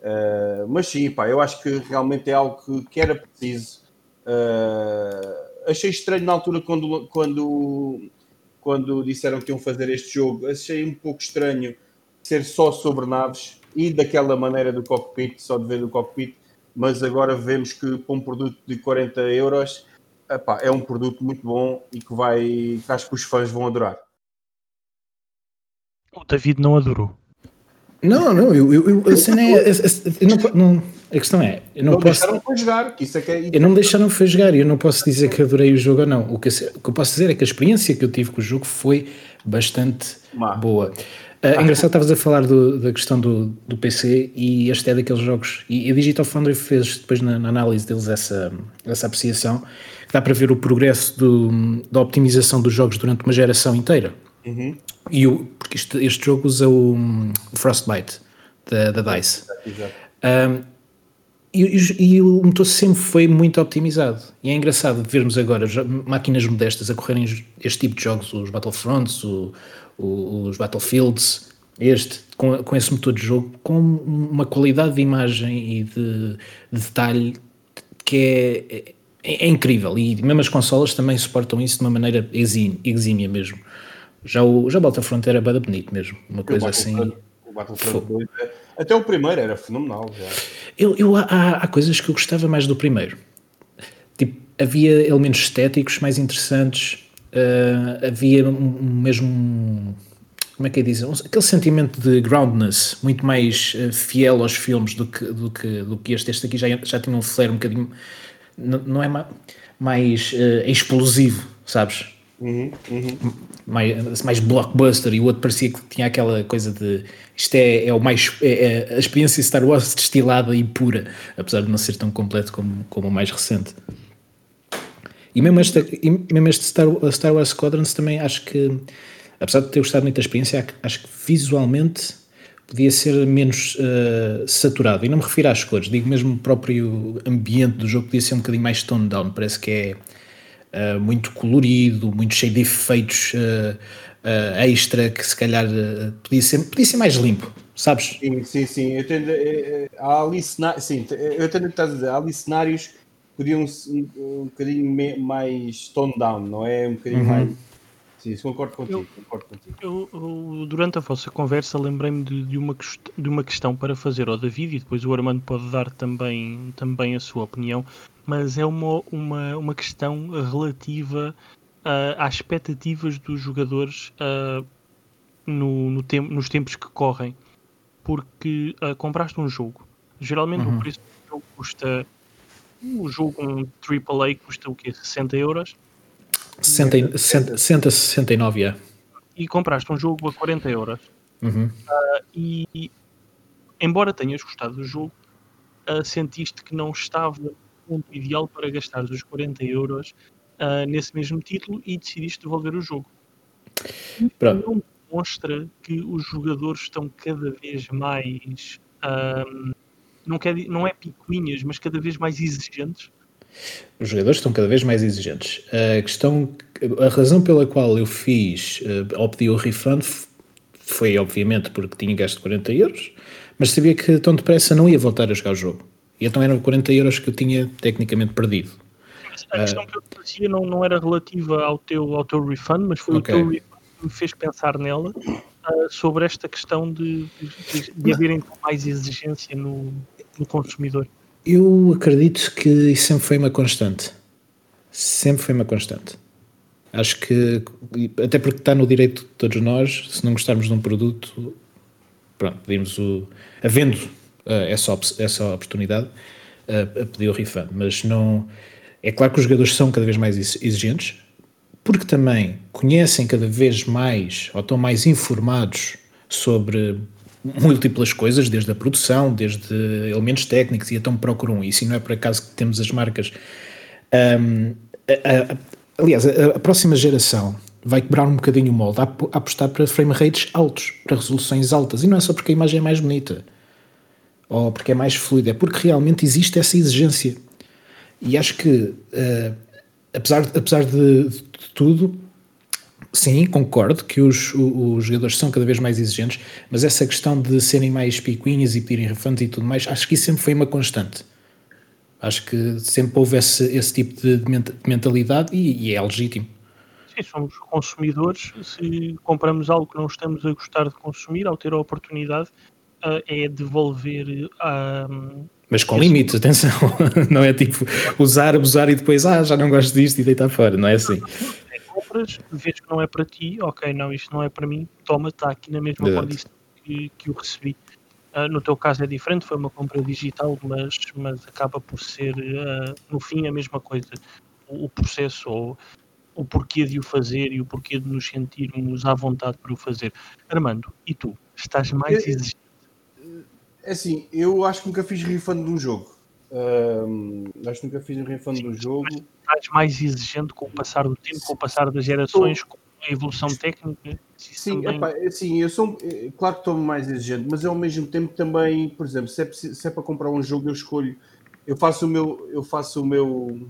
Uh, mas sim, pá, eu acho que realmente é algo que, que era preciso. Uh, achei estranho na altura quando, quando, quando disseram que iam fazer este jogo. Achei um pouco estranho ser só sobre naves e daquela maneira do cockpit, só de ver o cockpit, mas agora vemos que para um produto de 40 euros epá, é um produto muito bom e que vai que acho que os fãs vão adorar. O David não adorou. Não, não, eu, eu, eu, é. Eu não, não, a questão é. Eu não, não posso, deixaram jogar, que isso é que é. Eu não me deixaram para jogar e eu não posso dizer que adorei o jogo ou não. O que, eu, o que eu posso dizer é que a experiência que eu tive com o jogo foi bastante Má. boa. Uh, engraçado, estavas a falar do, da questão do, do PC e este é daqueles jogos. E a Digital Foundry fez depois na, na análise deles essa, essa apreciação. Dá para ver o progresso do, da optimização dos jogos durante uma geração inteira. Uhum. E o, porque este, este jogo usa o, o Frostbite da, da DICE. Exato. Um, e, e, o motor sempre foi muito optimizado. E é engraçado vermos agora máquinas modestas a correrem este tipo de jogos, os Battlefronts, o, o, os Battlefields, este, com, com esse motor de jogo, com uma qualidade de imagem e de, de detalhe que é, é, é, incrível. E mesmo as consolas também suportam isso de uma maneira exímia mesmo. Já o, já o Battlefront era bada bonito mesmo, uma coisa assim. O Battlefront 2, é, até o primeiro era fenomenal. Já. Eu, eu, há, há coisas que eu gostava mais do primeiro. Tipo, havia elementos estéticos mais interessantes, uh, havia um, mesmo como é que é dizer? Aquele sentimento de groundness, muito mais uh, fiel aos filmes do que, do que, do que este. Este aqui já, já tinha um flare um bocadinho. Não, não é ma, mais uh, explosivo, sabes? Uhum, uhum. Mais, mais blockbuster e o outro parecia que tinha aquela coisa de isto é, é o mais é, é a experiência Star Wars destilada e pura, apesar de não ser tão completo como, como o mais recente. E mesmo este, e mesmo este Star, Star Wars Squadrons também acho que, apesar de ter gostado muito da experiência, acho que visualmente podia ser menos uh, saturado. E não me refiro às cores, digo mesmo o próprio ambiente do jogo podia ser um bocadinho mais toned down. Parece que é uh, muito colorido, muito cheio de efeitos uh, extra, que se calhar podia, ser, podia ser mais limpo. Sabes? Sim, sim, sim. Eu tendo, há ali cenários, sim, eu entendo o que dizer. Há ali cenários podiam um, um bocadinho mais tone down, não é? Um bocadinho uhum. mais. Sim, concordo contigo. Eu, concordo contigo. Eu, eu, durante a vossa conversa lembrei-me de, de, uma, de uma questão para fazer ao David e depois o Armando pode dar também, também a sua opinião, mas é uma, uma, uma questão relativa uh, às expectativas dos jogadores uh, no, no tem, nos tempos que correm. Porque uh, compraste um jogo, geralmente uhum. o preço do jogo custa o jogo um AAA custa o quê? 60 euros? 60, 60, 69, é. E compraste um jogo a 40 euros. Uhum. Uh, e, embora tenhas gostado do jogo, uh, sentiste que não estava ponto ideal para gastar os 40 euros uh, nesse mesmo título e decidiste devolver o jogo. Pronto. Não demonstra que os jogadores estão cada vez mais não, quer, não é picuinhas, mas cada vez mais exigentes? Os jogadores estão cada vez mais exigentes. A questão, a razão pela qual eu fiz, uh, optei o refund foi obviamente porque tinha gasto 40 euros, mas sabia que tão depressa não ia voltar a jogar o jogo. E então eram 40 euros que eu tinha tecnicamente perdido. A questão uh, que eu fazia não, não era relativa ao teu, ao teu refund, mas foi okay. o teu refund que me fez pensar nela uh, sobre esta questão de, de, de haverem mais exigência no, no consumidor? Eu acredito que isso sempre foi uma constante. Sempre foi uma constante. Acho que, até porque está no direito de todos nós, se não gostarmos de um produto, pronto, pedimos o. havendo essa, essa oportunidade, uh, a pedir o refund. Mas não. É claro que os jogadores são cada vez mais exigentes, porque também conhecem cada vez mais ou estão mais informados sobre múltiplas coisas, desde a produção, desde elementos técnicos, e então procuram isso, e não é por acaso que temos as marcas. Um, a, a, aliás, a, a, próxima geração vai quebrar um bocadinho o molde, a apostar para frame rates altos, para resoluções altas, e não é só porque a imagem é mais bonita ou porque é mais fluida, é porque realmente existe essa exigência. E acho que, uh, apesar, apesar de, de tudo, Sim, concordo que os, os, jogadores são cada vez mais exigentes, mas essa questão de serem mais picuinhas e pedirem refundos e tudo mais, acho que isso sempre foi uma constante. Acho que sempre houve esse, esse tipo de mentalidade e, e é legítimo. Sim, somos consumidores. Se compramos algo que não estamos a gostar de consumir, ao ter a oportunidade, é devolver a. Uh, mas com limites, atenção. não é tipo usar, abusar e depois, ah, já não gosto disto e deitar fora. Não é assim compras, vês que não é para ti, ok, não, isto não é para mim, toma, está aqui na mesma Exato. condição que, que o recebi. Uh, no teu caso é diferente, foi uma compra digital, mas, mas acaba por ser, uh, no fim, a mesma coisa. O, o, processo, ou o porquê de o fazer e o porquê de nos sentirmos à vontade para o fazer. Armando, e tu? Estás mais exigente? É assim, eu acho que nunca fiz refund de um jogo. Um, acho que nunca fiz um refund do jogo. Estás mais exigente com o passar do tempo, com o passar das gerações, com a evolução técnica? Sim, também... epá, assim, eu sou, eh, claro que estou mais exigente, mas ao mesmo tempo também, por exemplo, se é, se é para comprar um jogo, eu escolho, eu faço o meu, eu faço o meu,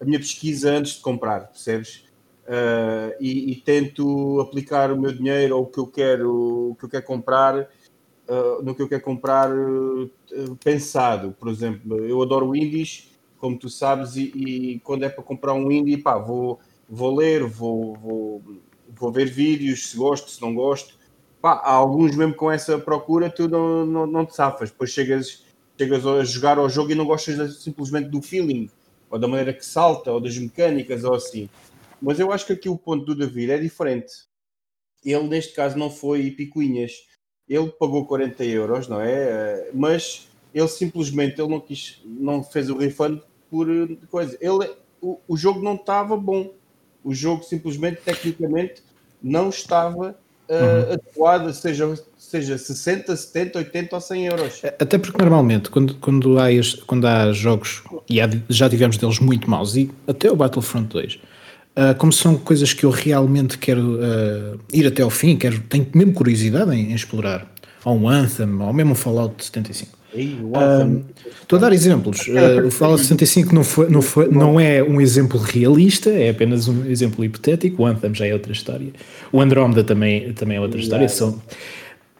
a minha pesquisa antes de comprar, percebes? Uh, e, e, tento aplicar o meu dinheiro ou o que eu quero, o que eu quero comprar uh, no que eu quero comprar uh, pensado. Por exemplo, eu adoro indies, como tu sabes, e, e, quando é para comprar um indie, pá, vou, vou ler, vou, vou, vou ver vídeos, se gosto, se não gosto. Pá, há alguns mesmo com essa procura, tu não, não, não te safas. Depois chegas, chegas a jogar ao jogo e não gostas simplesmente do feeling, ou da maneira que salta, ou das mecânicas, ou assim. Mas eu acho que aqui o ponto do David é diferente ele neste caso não foi picuinhas. Ele pagou 40 euros, não é? Mas ele simplesmente ele não quis, não fez o refund por coisa. Ele, o, o jogo não estava bom. O jogo simplesmente, tecnicamente, não estava uh, adequado, seja, seja 60, 70, 80 ou 100 euros. Até porque normalmente, quando, quando, há, este, quando há jogos, e há, já tivemos deles muito maus, e até o Battlefront 2, uh, ah, como são coisas que eu realmente quero uh, ir até ao fim, quero, tenho mesmo curiosidade em, em explorar, ou um Anthem, ou mesmo um Fallout 75 estou a dar exemplos. Uh, o Fallout 65 não, foi, não, foi, não é um exemplo realista, é apenas um exemplo hipotético. O Anthem já é outra história. O Andromeda também, também é outra história. São,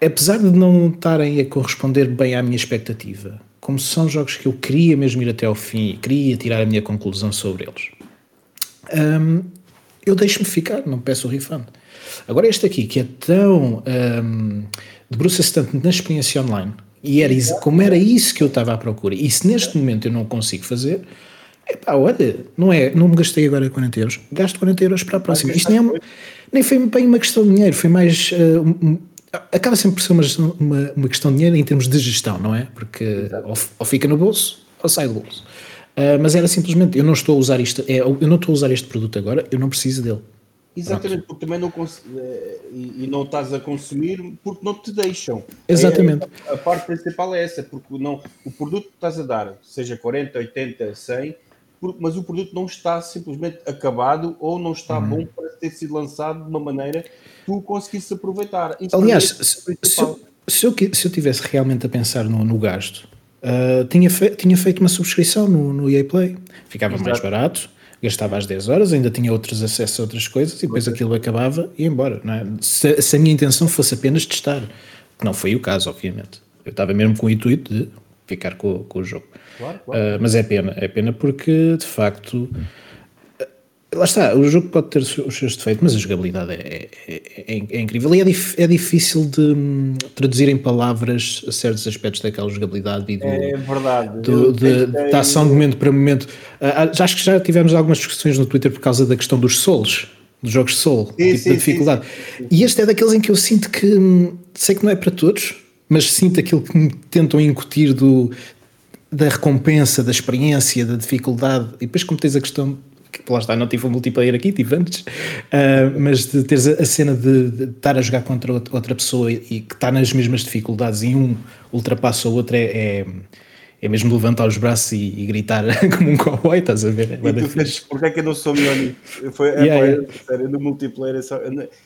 apesar de não estarem a corresponder bem à minha expectativa, como são jogos que eu queria mesmo ir até ao fim e queria tirar a minha conclusão sobre eles, um, eu deixo-me ficar, não peço o refund. Agora, este aqui, que é tão. Um, debruça-se tanto na experiência online e era como era isso que eu estava à procura. E se neste momento eu não consigo fazer, epá, olha, não, é, não me gastei agora 40 euros, gasto 40 euros para a próxima. Isto nem, é nem foi bem uma questão de dinheiro, foi mais. Uh, acaba sempre por ser uma, uma, uma, questão de dinheiro em termos de gestão, não é? Porque ou, ou, fica no bolso ou sai do bolso. Uh, mas era simplesmente, eu não estou a usar isto, é, eu não estou a usar este produto agora, eu não preciso dele. Exatamente, Pronto. porque também não eh, e, e, não estás a consumir porque não te deixam. Exatamente. É, a, parte principal é essa, porque não, o produto que estás a dar, seja 40, 80, 100, mas o produto não está simplesmente acabado ou não está uhum. bom para ter sido lançado de uma maneira que tu conseguisse aproveitar. Isso Aliás, se, se, eu, se, eu, se eu tivesse realmente a pensar no, no gasto, uh, tinha, fe, tinha feito uma subscrição no, no EA Play, ficava Exato. mais barato gastava às 10 horas, ainda tinha outros acessos a outras coisas e depois aquilo acabava e ia embora. É? Se, se, a minha intenção fosse apenas testar, que não foi o caso, obviamente. Eu estava mesmo com o intuito de ficar com, com o jogo. Claro, claro. Uh, mas é pena, é pena porque de facto Lá está, o jogo pode ter os seus defeitos, mas a jogabilidade é, é, é, é incrível e é, dif, é, difícil de um, traduzir em palavras certos aspectos daquela jogabilidade e do, é verdade. Do, de, da ação de momento para momento. Uh, já, acho que já tivemos algumas discussões no Twitter por causa da questão dos souls, dos jogos de soul, sim, tipo sim, dificuldade. Sim, e este é daqueles em que eu sinto que hum, sei que não é para todos, mas sinto aquilo que me tentam incutir do, da recompensa, da experiência, da dificuldade. E depois, como tens a questão que lá está, não tive um multiplayer aqui, tive antes, uh, mas de teres a, a cena de, de, estar a jogar contra outra pessoa e, que está nas mesmas dificuldades e um ultrapassa o outro é, é, é mesmo levantar os braços e, e gritar como um cowboy, estás a ver? É e tu fez, porque é que eu não sou melhor nisso? Foi, é, yeah, yeah. sério, no multiplayer, eu só,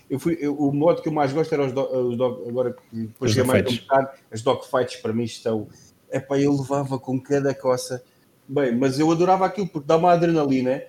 eu fui, eu, o modo que eu mais gosto era os, do, os dog, agora depois que mais um as dogfights para mim estão, é pá, eu levava com cada coça, bem, mas eu adorava aquilo porque dá uma adrenalina,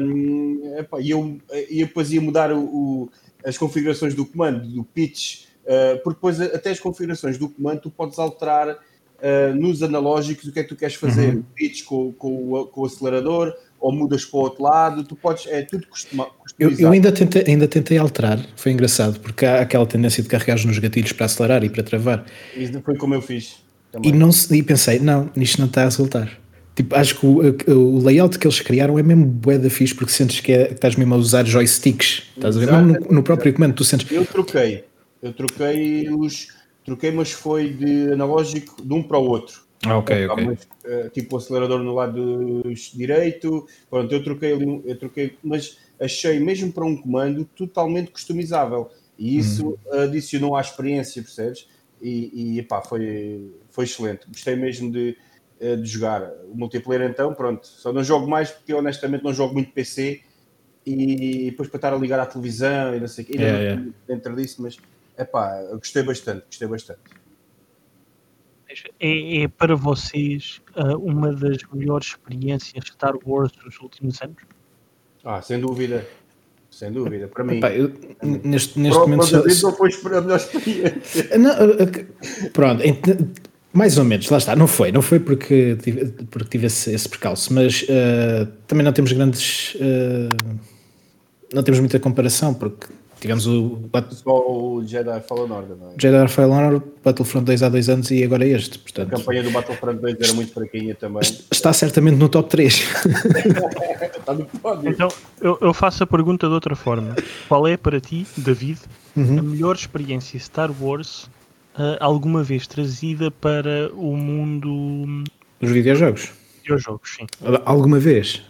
um, epá, e eu, eu depois ia mudar o, o, as configurações do comando, do pitch, uh, porque depois até as configurações do comando tu podes alterar uh, nos analógicos o que é que tu queres fazer, uhum. pitch com, com, o, com o acelerador, ou mudas para o outro lado, tu podes, é tudo customizado. Eu, eu, ainda, tentei, ainda tentei alterar, foi engraçado, porque há aquela tendência de carregar nos gatilhos para acelerar e para travar. Isso foi como eu fiz. Também. E, não, e pensei, não, isto não está a resultar. Tipo, acho que o, o, layout que eles criaram é mesmo bué da fixe porque sentes que, é, que estás mesmo a usar joysticks. Estás a ver? Mesmo no, no próprio comando tu sentes. Eu troquei. Eu troquei os. Troquei, mas foi de analógico de um para o outro. Ah, ok, ok. Mas, eh, tipo o acelerador no lado direito. Pronto, eu troquei ali, eu troquei, mas achei mesmo para um comando totalmente customizável. E isso hum. adicionou à experiência, percebes? E, e epá, foi, foi excelente. Gostei mesmo de eh, de jogar. O multiplayer, então, pronto, só não jogo mais porque eu honestamente não jogo muito PC e depois para estar a ligar à televisão e não sei o que, ainda yeah, yeah. dentro disso, mas é pá, gostei bastante, gostei bastante. É, é para vocês uh, uma das melhores experiências de Star Wars dos últimos anos? Ah, sem dúvida. Sem dúvida, para mim. Epá, eu, neste, neste momento. Só... Não foi a melhor experiência. Não, pronto, mais ou menos, lá está. Não foi, não foi porque tive, porque tive esse, esse percalço, mas uh, também não temos grandes. Uh, não temos muita comparação, porque tivemos o. Só o Jedi Fallen Order, não é? Jedi Fallen Order, Battlefront 2 há dois anos e agora este. Portanto, a campanha do Battlefront 2 era muito fraquinha também. Está certamente no top 3. está no pódio. Então, eu, eu, faço a pergunta de outra forma. Qual é para ti, David, uhum. a melhor experiência Star Wars alguma vez trazida para o mundo dos videojogos? Videojogos, sim. Alguma vez?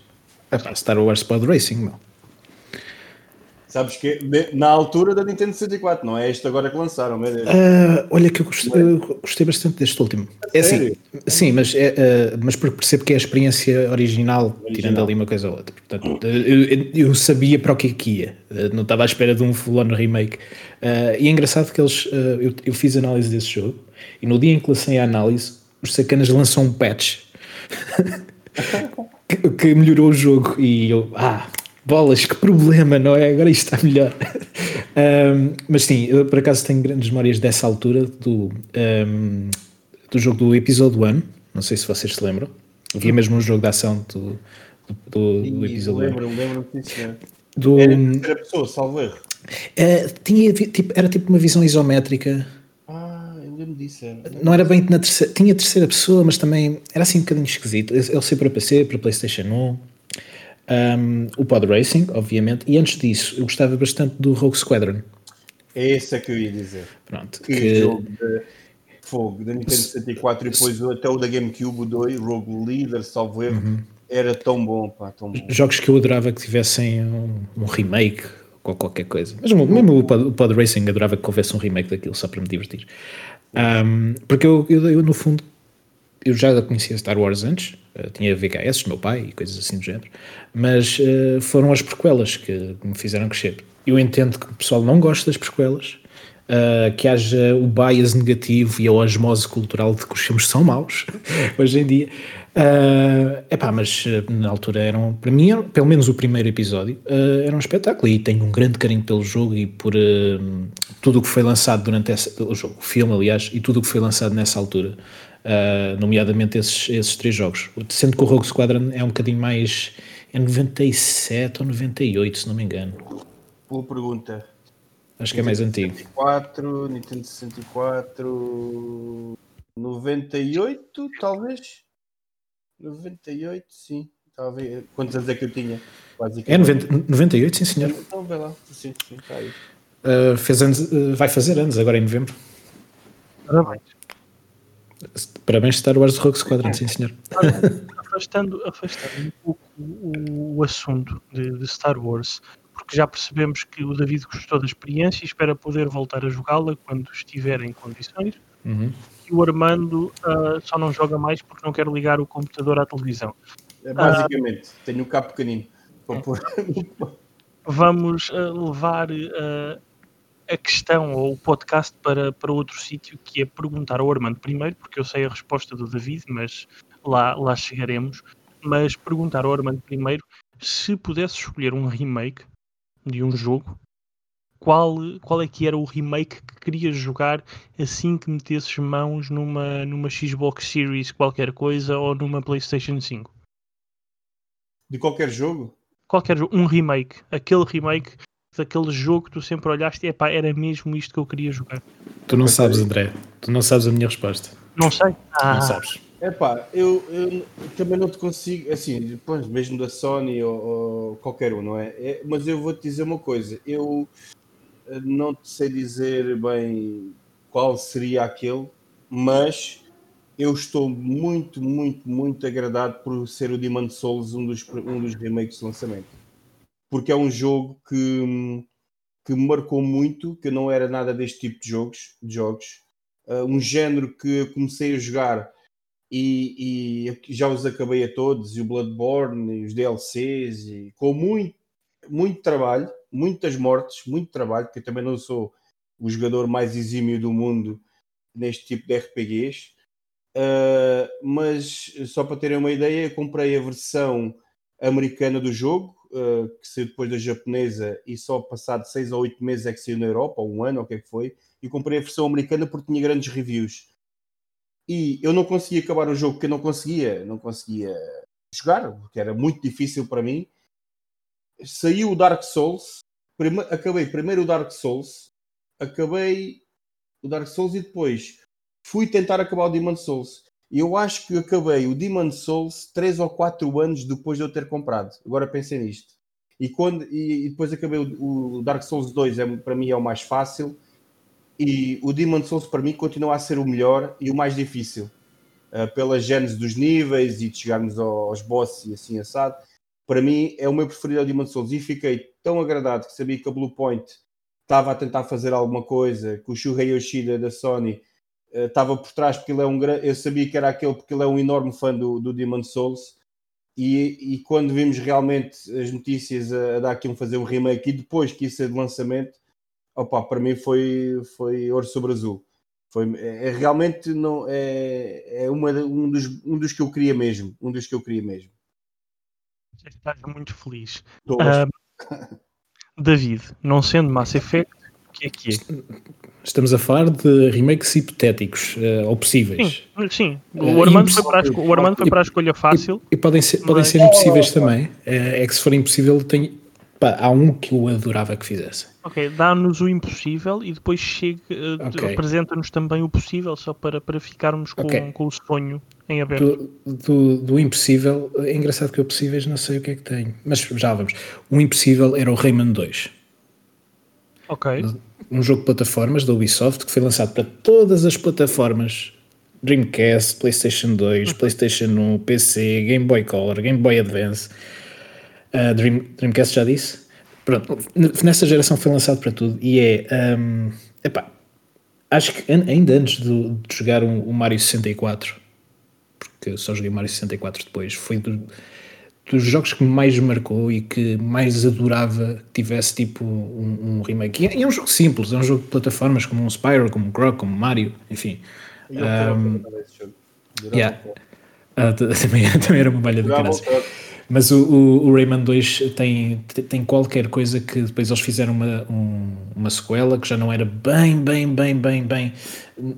Epá, Star Wars Pod Racing, não. Sabes que na altura da Nintendo 64, não é este agora que lançaram, Deus. Uh, olha que eu gostei, eu gostei, bastante deste último. É assim, sim, mas, é, uh, mas porque percebo que é a experiência original, original. tirando ali uma coisa ou outra. Portanto, eu, eu, sabia para o que é que ia, uh, não estava à espera de um full-on remake. e é engraçado que eles, eu, eu, fiz análise desse jogo e no dia em que lancei a análise, os sacanas lançam um patch que, que melhorou o jogo e eu, ah bolas, que problema, não é? Agora isto está melhor. um, mas sim, eu por acaso tenho grandes memórias dessa altura do, um, do jogo do episódio 1. Não sei se vocês se lembram. Havia mesmo um jogo de ação do, do, do, do episódio 1. Lembro-me, lembro-me disso. Do, era terceira pessoa, salvo erro. Uh, tinha, tipo, era tipo uma visão isométrica. Ah, eu lembro disso. Era. Não era bem na terceira. Tinha terceira pessoa, mas também era assim um bocadinho esquisito. Ele sei para PC, para PlayStation 1. Um, o Pod Racing, obviamente, e antes disso, eu gostava bastante do Rogue Squadron. É esse é que eu ia dizer. Pronto. Que, que... jogo de fogo da Nintendo 64 e depois até o da GameCube, o 2, Rogue Leader, salvo erro, uhum. era tão bom, pá, tão bom. Jogos que eu adorava que tivessem um, um remake ou qualquer coisa. Mas mesmo o Pod, o Pod Racing adorava que houvesse um remake daquilo só para me divertir. Um, porque eu, eu, eu, no fundo, eu já conhecia Star Wars antes, uh, tinha VHS, meu pai e coisas assim do género, mas uh, foram as prequelas que me fizeram crescer. Eu entendo que o pessoal não gosta das prequelas, uh, que haja o bias negativo e a osmose cultural de que os filmes são maus, hoje em dia. Uh, epá, mas na altura eram, para mim, pelo menos o primeiro episódio, era um espetáculo e tenho um grande carinho pelo jogo e por tudo o que foi lançado durante essa, o jogo, o filme, aliás, e tudo o que foi lançado nessa altura uh, nomeadamente esses, esses três jogos. Sendo que o Rogue Squadron é um bocadinho mais. É 97 ou 98, se não me engano. Boa pergunta. Acho que é mais antigo. 64, Nintendo 64. 98, talvez? 98, sim. Talvez. Quantos anos é que eu tinha? É 90, 98, sim, senhor. Então, vê lá. Sim, sim, está aí. Uh, fez anos, uh, vai fazer anos agora em novembro. Parabéns. Parabéns, Star Wars Rogue Squadron, sim senhor. Afastando, afastando um pouco o, o assunto de, de, Star Wars, porque já percebemos que o David gostou da experiência e espera poder voltar a jogá-la quando estiver em condições. Uhum. E o Armando uh, só não joga mais porque não quer ligar o computador à televisão. É, basicamente, uh, tenho um cabo pequenino. Vamos uh, levar a questão ou o podcast para, para outro sítio, que é perguntar ao Armando primeiro, porque eu sei a resposta do David, mas lá, lá chegaremos. Mas perguntar ao Armando primeiro se pudesse escolher um remake de um jogo, qual, qual é que era o remake que querias jogar assim que metesses mãos numa, numa Xbox Series qualquer coisa ou numa PlayStation 5? De qualquer jogo? Qualquer jogo, um remake. Aquele remake daquele jogo que tu sempre olhaste e epá, era mesmo isto que eu queria jogar. Tu não sabes, André. Tu não sabes a minha resposta. Não sei. Ah. Não sabes. É pá, eu, eu, também não te consigo, assim, depois mesmo da Sony ou, ou qualquer um, não é? é? Mas eu vou-te dizer uma coisa, eu eh, não te sei dizer bem qual seria aquele, mas eu estou muito, muito, muito agradado por ser o Demon Souls um dos, um dos remakes de lançamento porque é um jogo que, que me marcou muito, que não era nada deste tipo de jogos, de jogos. Uh, um género que comecei a jogar e, e, já os acabei a todos, e o Bloodborne, e os DLCs, e com muito, muito trabalho, muitas mortes, muito trabalho, porque eu também não sou o jogador mais exímio do mundo neste tipo de RPGs. Uh, mas só para terem uma ideia, comprei a versão americana do jogo, uh, que saiu depois da japonesa e só passado seis ou oito meses é que saiu na Europa, ou um ano, ou o que é que foi, e comprei a versão americana porque tinha grandes reviews. E eu não conseguia acabar o jogo porque eu não conseguia, não conseguia jogar, porque era muito difícil para mim. Saiu o Dark Souls acabei primeiro o Dark Souls, acabei o Dark Souls e depois fui tentar acabar o Demon Souls. Eu acho que acabei o Demon Souls 3 ou 4 anos depois de eu ter comprado. Agora pensei nisto. E, quando, e, depois acabei o, o, Dark Souls 2, é, para mim é o mais fácil. E o Demon Souls para mim continua a ser o melhor e o mais difícil. Uh, pela gênese dos níveis e de chegarmos aos bosses e assim assado. Para mim é o meu preferido ao Demon Souls. E fiquei tão agradado que sabia que a Blue Point estava a tentar fazer alguma coisa, que o Shuhei Yoshida da Sony estava por trás porque ele é um eu sabia que era aquele porque ele é um enorme fã do, do Demon Souls e, e, quando vimos realmente as notícias a, a dar aqui um fazer um remake e depois que isso é de lançamento, opa, para mim foi, foi ouro sobre azul. Foi, é, é realmente não, é, é uma, um, dos, um dos que eu queria mesmo. Um dos que eu queria mesmo. Estás muito feliz. Uh, David, não sendo Mass Effect, que é que é? Estamos a falar de remakes hipotéticos uh, ou possíveis. Sim, sim. O, uh, Armando foi para a, o Armando foi para a escolha fácil. E, e podem ser, podem ser impossíveis também. Uh, é que se for impossível, tem, pá, há um que eu adorava que fizesse. Ok, dá-nos o impossível e depois chega, okay. apresenta-nos também o possível, só para, para ficarmos com, okay. com o sonho em aberto. Do, do, do, impossível, é engraçado que eu possíveis não sei o que é que tenho, mas já vamos. O impossível era o Rayman 2. Ok um jogo de plataformas da Ubisoft que foi lançado para todas as plataformas Dreamcast, PlayStation 2, PlayStation 1, PC, Game Boy Color, Game Boy Advance, uh, Dream, Dreamcast já disse. Pronto, nessa geração foi lançado para tudo e é. Um, epá, acho que ainda antes de, de jogar o um, um Mario 64, porque eu só joguei Mario 64 depois, foi do, dos jogos que mais marcou e que mais adorava que tivesse tipo um, um remake. E é, um jogo simples, é um jogo de plataformas como um Spyro, como um Croc, como Mario, enfim. Um, yeah. uh, também, também era uma malha de criança. Mas o, o, o, Rayman 2 tem, tem qualquer coisa que depois eles fizeram uma, um, uma sequela que já não era bem, bem, bem, bem, bem.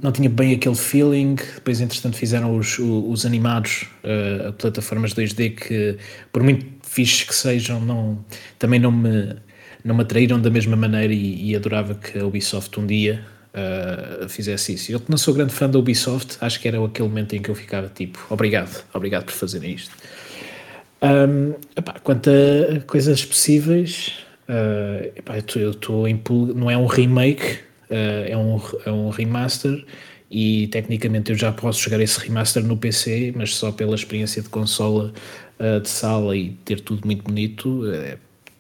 Não tinha bem aquele feeling. Depois, entretanto, fizeram os, os animados, uh, plataformas 2D, que, por muito fixe que sejam, não, também não me, não me atraíram da mesma maneira. E, e adorava que a Ubisoft um dia uh, fizesse isso. Eu não sou grande fã da Ubisoft, acho que era aquele momento em que eu ficava tipo, obrigado, obrigado por fazerem isto. Um, epá, quanto a coisas possíveis, uh, epá, eu estou em não é um remake, uh, é, um, é um remaster e tecnicamente eu já posso jogar esse remaster no PC, mas só pela experiência de consola uh, de sala e ter tudo muito bonito.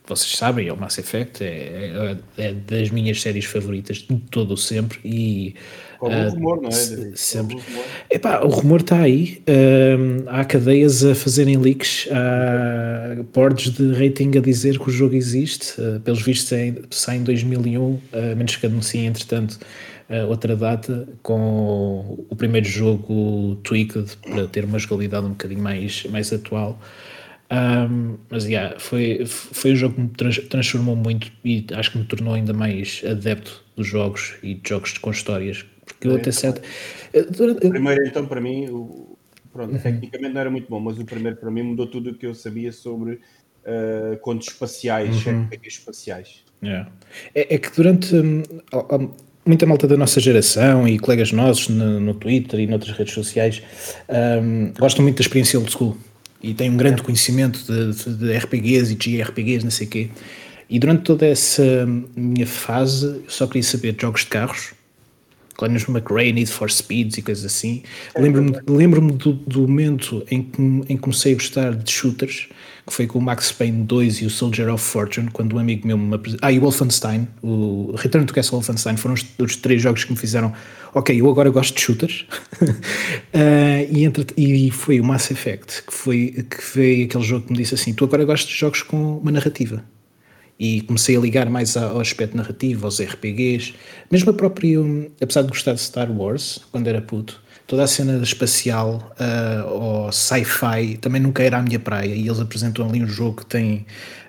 vocês sabem, é o Mass Effect, é, é, é das minhas séries favoritas de todo o sempre e Corre uh, rumor, não é? Sempre. O rumor. Epá, o rumor está aí. Uh, há cadeias a fazerem leaks, há boards de rating a dizer que o jogo existe. Uh, pelos vistos, sai em 2001, a menos que anunciem, entretanto, uh, outra data, com o primeiro jogo tweaked para ter uma jogabilidade um bocadinho mais, mais atual. Um, mas yeah, foi, foi um jogo que me trans, transformou muito e acho que me tornou ainda mais adepto dos jogos e de jogos com histórias porque eu até certo. O primeiro, então, para mim, o, pronto, uhum. tecnicamente não era muito bom, mas o primeiro para mim mudou tudo o que eu sabia sobre uh, contos espaciais, uhum. espaciais. Yeah. É, é, que durante um, muita malta da nossa geração e colegas nossos no, no Twitter e noutras redes sociais um, gostam muito da experiência old school e têm um grande conhecimento de, de RPGs e JRPGs, não sei o quê. E durante toda essa minha fase, eu só queria saber de jogos de carros Clónios McRae, Need for Speeds e coisas assim. Lembro-me lembro do, do, momento em que, em que comecei a gostar de shooters, que foi com o Max Payne 2 e o Soldier of Fortune, quando um amigo meu me apresentou. Ah, e o Wolfenstein, o Return to Castle Wolfenstein, foram os, os três jogos que me fizeram. Ok, eu agora gosto de shooters. uh, e, entre, e foi o Mass Effect, que foi, que foi aquele jogo que me disse assim: tu agora gostas de jogos com uma narrativa e comecei a ligar mais ao aspecto narrativo, aos RPGs, mesmo a própria, apesar de gostar de Star Wars, quando era puto, toda a cena espacial uh, ou sci-fi também nunca era a minha praia e eles apresentam ali um jogo que tem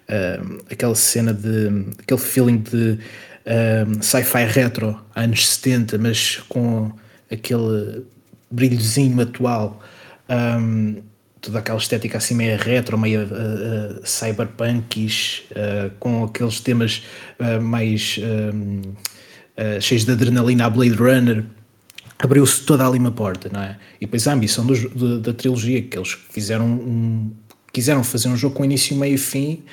uh, aquela cena de, aquele feeling de uh, sci-fi retro, anos 70, mas com aquele brilhozinho atual. Um, toda aquela estética assim meio retro, meio uh, uh, uh, com aqueles temas mais cheios de adrenalina a Blade Runner, abriu-se toda ali uma porta, não é? E depois a ambição dos, de, da trilogia, que eles fizeram um, quiseram fazer um jogo com início, meio e fim,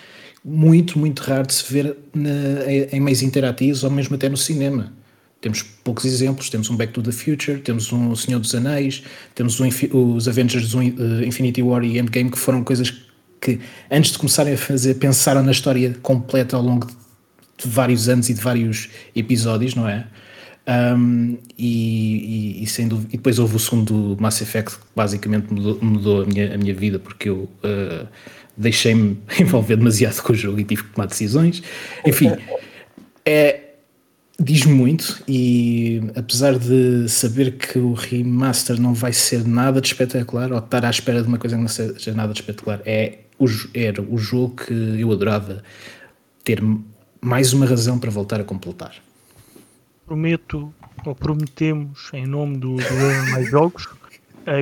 muito, muito raro de se ver na, em meios interativos ou mesmo até no cinema. Temos poucos exemplos, temos um Back to the Future, temos um Senhor dos Anéis, temos um, os Avengers uh, Infinity War e Endgame, que foram coisas que, antes de começarem a fazer, pensaram na história completa ao longo de vários anos e de vários episódios, não é? Um, e, e, e, sem dúvida, e depois houve o segundo Mass Effect que basicamente mudou, mudou a, minha, a minha vida porque eu uh, deixei-me envolver demasiado com o jogo e tive que tomar decisões. Enfim, é, diz muito e apesar de saber que o remaster não vai ser nada de espetacular ou estar à espera de uma coisa que não seja nada de espetacular, é o, era o jogo que eu adorava ter mais uma razão para voltar a completar. Prometo, ou prometemos, em nome do, do Mais Jogos,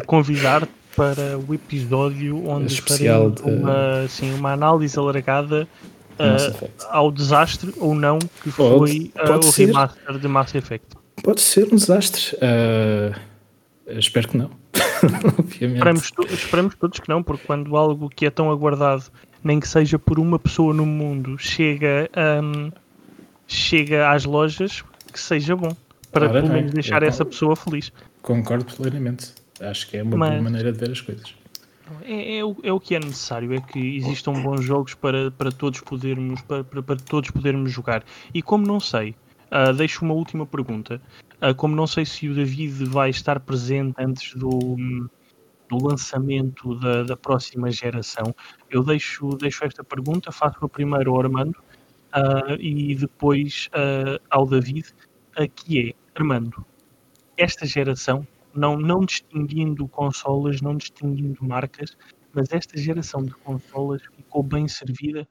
convidar-te para o episódio onde faremos uma, assim, uma análise alargada uh, ao desastre ou não que foi uh, o remaster de Mass Effect. Pode ser um desastre. Uh, espero que não. esperamos, esperamos todos que não, porque quando algo que é tão aguardado, nem que seja por uma pessoa no mundo, chega, um, chega às lojas, que seja bom. Para Ora, pelo menos deixar essa pessoa feliz. Concordo plenamente. Acho que é uma Mas, boa maneira de ver as coisas. É, é, o, é o que é necessário, é que existam bons jogos para, para todos podermos para, para, para todos podermos jogar. E como não sei, uh, deixo uma última pergunta. Uh, como não sei se o David vai estar presente antes do, do lançamento da, da próxima geração, eu deixo, deixo esta pergunta, faço-a primeiro ao Armando uh, e depois ao David, que é, Armando, esta geração não, não distinguindo consolas, não distinguindo marcas, mas esta geração de consolas ficou bem servida?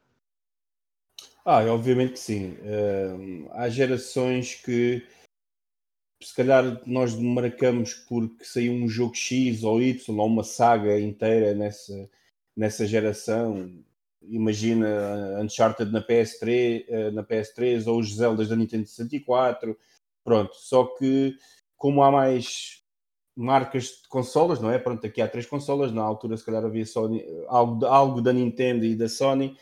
Ah, obviamente que sim. Uh, há gerações que se calhar nós marcamos porque saiu um jogo X ou Y ou uma saga inteira nessa, nessa geração. Imagina Uncharted na PS3, uh, na PS3 ou os Zeldas da Nintendo 64. Pronto, só que como há mais marcas de consolas, não é? Pronto, aqui há três consolas, na altura se calhar havia Sony, algo, algo da Nintendo e da Sony,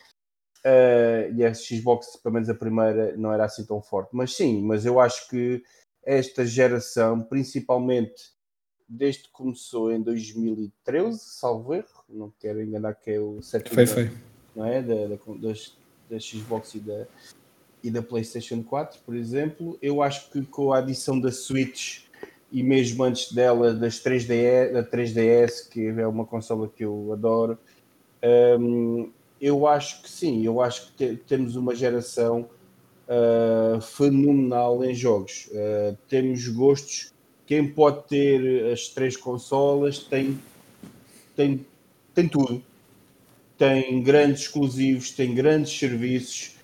uh, e a Xbox, pelo menos a primeira, não era assim tão forte. Mas sim, mas eu acho que esta geração, principalmente desde que começou em 2013, salvo erro, não quero enganar que é o sétimo foi, foi. Não é? Da, da, das, da Xbox e da, e da PlayStation 4, por exemplo, eu acho que com a adição da Switch e mesmo antes dela das 3DS, da 3DS, que é uma consola que eu adoro, um, eu acho que sim, eu acho que te, temos uma geração uh, fenomenal em jogos. Uh, temos gostos. Quem pode ter as três consolas tem, tem, tem tudo. Tem grandes exclusivos, tem grandes serviços,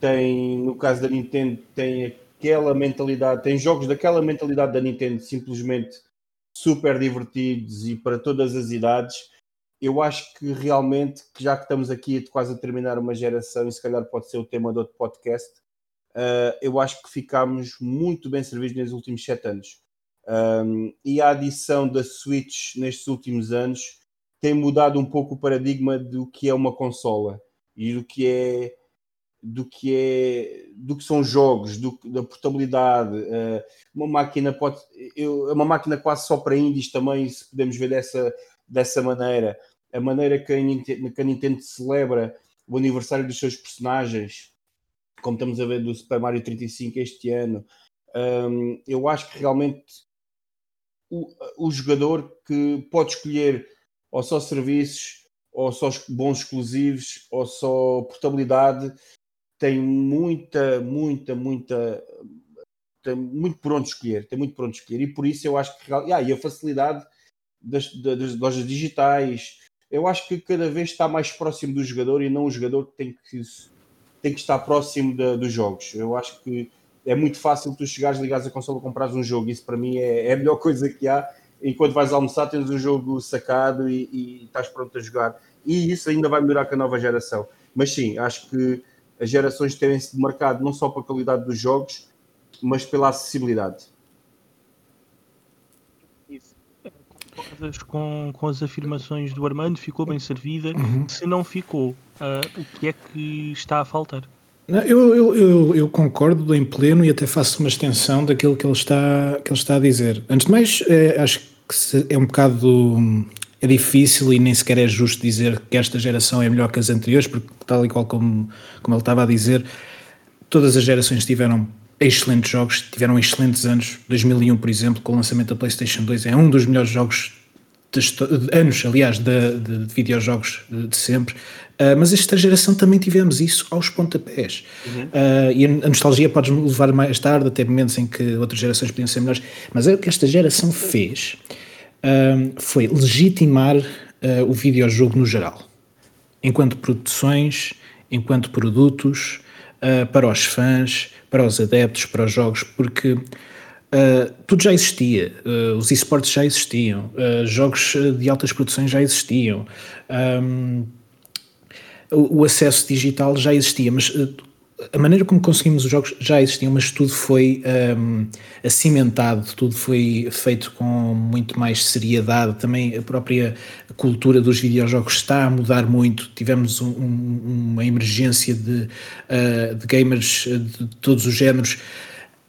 tem, no caso da Nintendo, tem aquela mentalidade, tem jogos daquela mentalidade da Nintendo simplesmente super divertidos e para todas as idades. Eu acho que realmente, já que estamos aqui quase a terminar uma geração, e se calhar pode ser o tema do outro podcast, uh, eu acho que ficámos muito bem servidos nos últimos sete anos. Um, e a adição da Switch nestes últimos anos tem mudado um pouco o paradigma do que é uma consola e do que é do que é do que são jogos, do, da portabilidade. Uh, uma máquina pode eu, é uma máquina quase só para indies também, se podemos ver dessa, dessa maneira. A maneira que a, Nintendo, que a Nintendo celebra o aniversário dos seus personagens, como estamos a ver do Super Mario 35 este ano, um, eu acho que realmente o, o jogador que pode escolher ou só serviços, ou só bons exclusivos, ou só portabilidade, tem muita, muita, muita. Tem muito por onde escolher, tem muito por onde escolher, e por isso eu acho que. Ah, e a facilidade das, das lojas digitais, eu acho que cada vez está mais próximo do jogador e não o jogador que tem que, tem que estar próximo de, dos jogos. Eu acho que é muito fácil tu chegares, ligares a consola, comprares um jogo. Isso para mim é, é, a melhor coisa que há. enquanto vais almoçar tens o jogo sacado e, e estás pronto a jogar. E isso ainda vai melhorar com a nova geração. Mas sim, acho que as gerações têm-se demarcado não só pela qualidade dos jogos, mas pela acessibilidade. Concordas com, com as afirmações do Armando? Ficou bem servida? Uhum. Se não ficou, uh, o que é que está a faltar? Eu, eu, eu, eu, concordo em pleno e até faço uma extensão daquilo que ele está, que ele está a dizer. Antes de mais, é, acho que é um bocado é difícil e nem sequer é justo dizer que esta geração é melhor que as anteriores, porque tal e qual como, como ele estava a dizer, todas as gerações tiveram excelentes jogos, tiveram excelentes anos. 2001, por exemplo, com o lançamento da PlayStation 2, é um dos melhores jogos de, anos, aliás, de, de, de videojogos de, sempre. Uh, mas esta geração também tivemos isso aos pontapés. Uhum. Uh, e a nostalgia pode levar mais tarde, até momentos em que outras gerações podiam ser melhores. Mas é o que esta geração fez uh, foi legitimar o videojogo no geral, enquanto produções, enquanto produtos, para os fãs, para os adeptos, para os jogos, porque Uh, tudo já existia, uh, os esportes já existiam, uh, jogos de altas produções já existiam, um, o, o, acesso digital já existia, mas a maneira como conseguimos os jogos já existiam, mas tudo foi um, acimentado, tudo foi feito com muito mais seriedade. Também a própria cultura dos videojogos está a mudar muito. Tivemos um, um, uma emergência de, de gamers de todos os géneros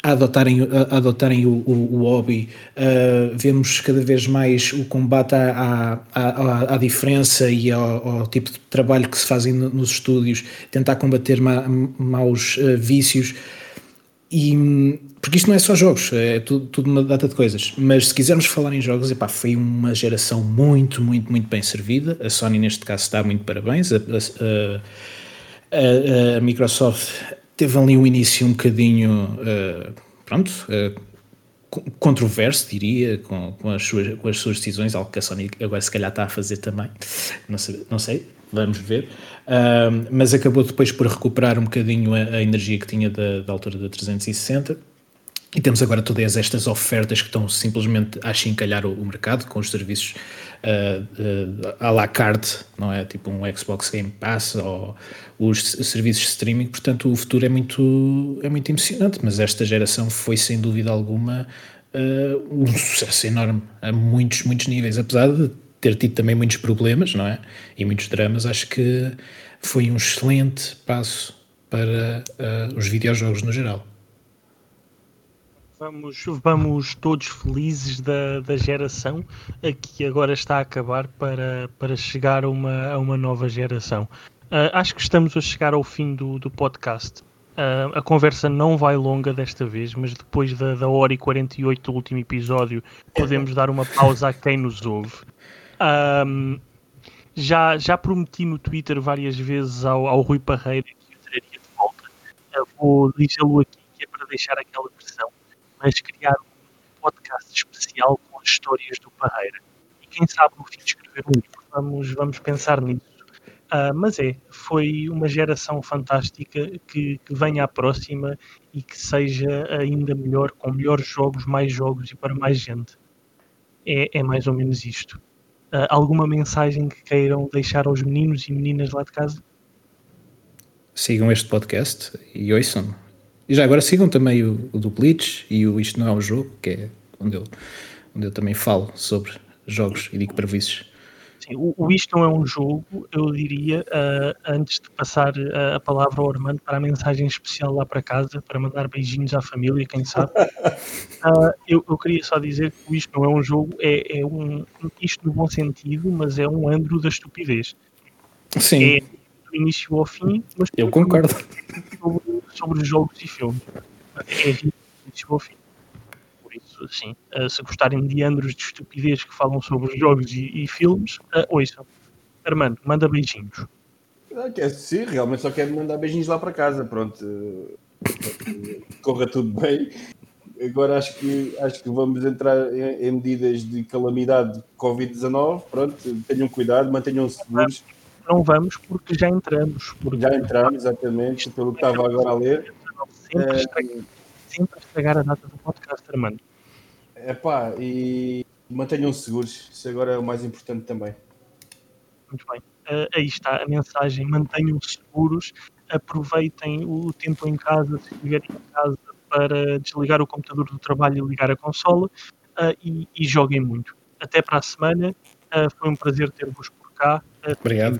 a adotarem, a adotarem o, o, o hobby. Uh, vemos cada vez mais o combate à, à, à, diferença e ao, ao, tipo de trabalho que se fazem nos estúdios, tentar combater ma, maus uh, vícios. E, porque isto não é só jogos, é tudo, tudo, uma data de coisas. Mas se quisermos falar em jogos, epá, foi uma geração muito, muito, muito bem servida. A Sony, neste caso, está muito parabéns. a, a, a Microsoft teve ali um início um bocadinho, uh, pronto, uh, controverso, diria, com, com, as suas, com as suas decisões, algo que a Sony agora se calhar está a fazer também, não sei, não sei vamos ver, uh, mas acabou depois por recuperar um bocadinho a, a energia que tinha da, da altura da 360, e temos agora todas estas ofertas que estão simplesmente a chincalhar o, o mercado com os serviços uh, uh, à la carte, não é? Tipo um Xbox Game Pass ou os serviços de streaming. Portanto, o futuro é muito, é muito emocionante, mas esta geração foi sem dúvida alguma uh, um sucesso enorme a muitos, muitos níveis. Apesar de ter tido também muitos problemas, não é? E muitos dramas, acho que foi um excelente passo para os videojogos no geral. Vamos, vamos todos felizes da, da geração que agora está a acabar para, para chegar a uma, a uma nova geração. Uh, acho que estamos a chegar ao fim do, do podcast. Uh, a conversa não vai longa desta vez, mas depois da, da hora e 48 do último episódio, podemos dar uma pausa a quem nos ouve. Um, já, já prometi no Twitter várias vezes ao, ao Rui Parreira que o traria de volta. Uh, vou dizê-lo aqui, que é para deixar aquela pressão mas criar um podcast especial com as histórias do Parreira. E quem sabe no fim de escrever um livro, vamos, vamos pensar nisso. Uh, mas é, foi uma geração fantástica que, que venha à próxima e que seja ainda melhor, com melhores jogos, mais jogos e para mais gente. É, é mais ou menos isto. Uh, alguma mensagem que queiram deixar aos meninos e meninas lá de casa? Sigam este podcast e ouçam. E já agora sigam também o, o do Bleach e o Isto Não É um Jogo, que é onde eu, onde eu também falo sobre jogos e digo previstos. Sim, o, o, Isto Não É um Jogo, eu diria, uh, antes de passar uh, a palavra ao Armando para a mensagem especial lá para casa, para mandar beijinhos à família, quem sabe, uh, eu, eu, queria só dizer que o Isto Não É um Jogo é, é um, isto no bom sentido, mas é um andro da estupidez. Sim. É do início ao fim, mas eu concordo. Sobre, jogos e filmes. É fim. Por isso, sim, uh, se gostarem de andros de estupidez que falam sobre jogos e, e filmes, uh, ouçam. Armando, manda beijinhos. Ah, sim, realmente só quero mandar beijinhos lá para casa. Pronto, corra tudo bem. Agora acho que, acho que vamos entrar em, em medidas de calamidade Covid-19. Pronto, tenham cuidado, mantenham-se seguros não vamos porque já entramos. Porque já entramos, exatamente, pelo que estava agora a ler. Sempre, é... estragar, sempre estragar a data do podcast, Armando. Epá, e, mantenham-se seguros. Isso agora é o mais importante também. Muito bem. Uh, aí está a mensagem. Mantenham-se seguros. Aproveitem o tempo em casa, se estiverem em casa, para desligar o computador do trabalho e ligar a consola uh, e, e, joguem muito. Até para a semana. Uh, foi um prazer ter-vos cá. Obrigado.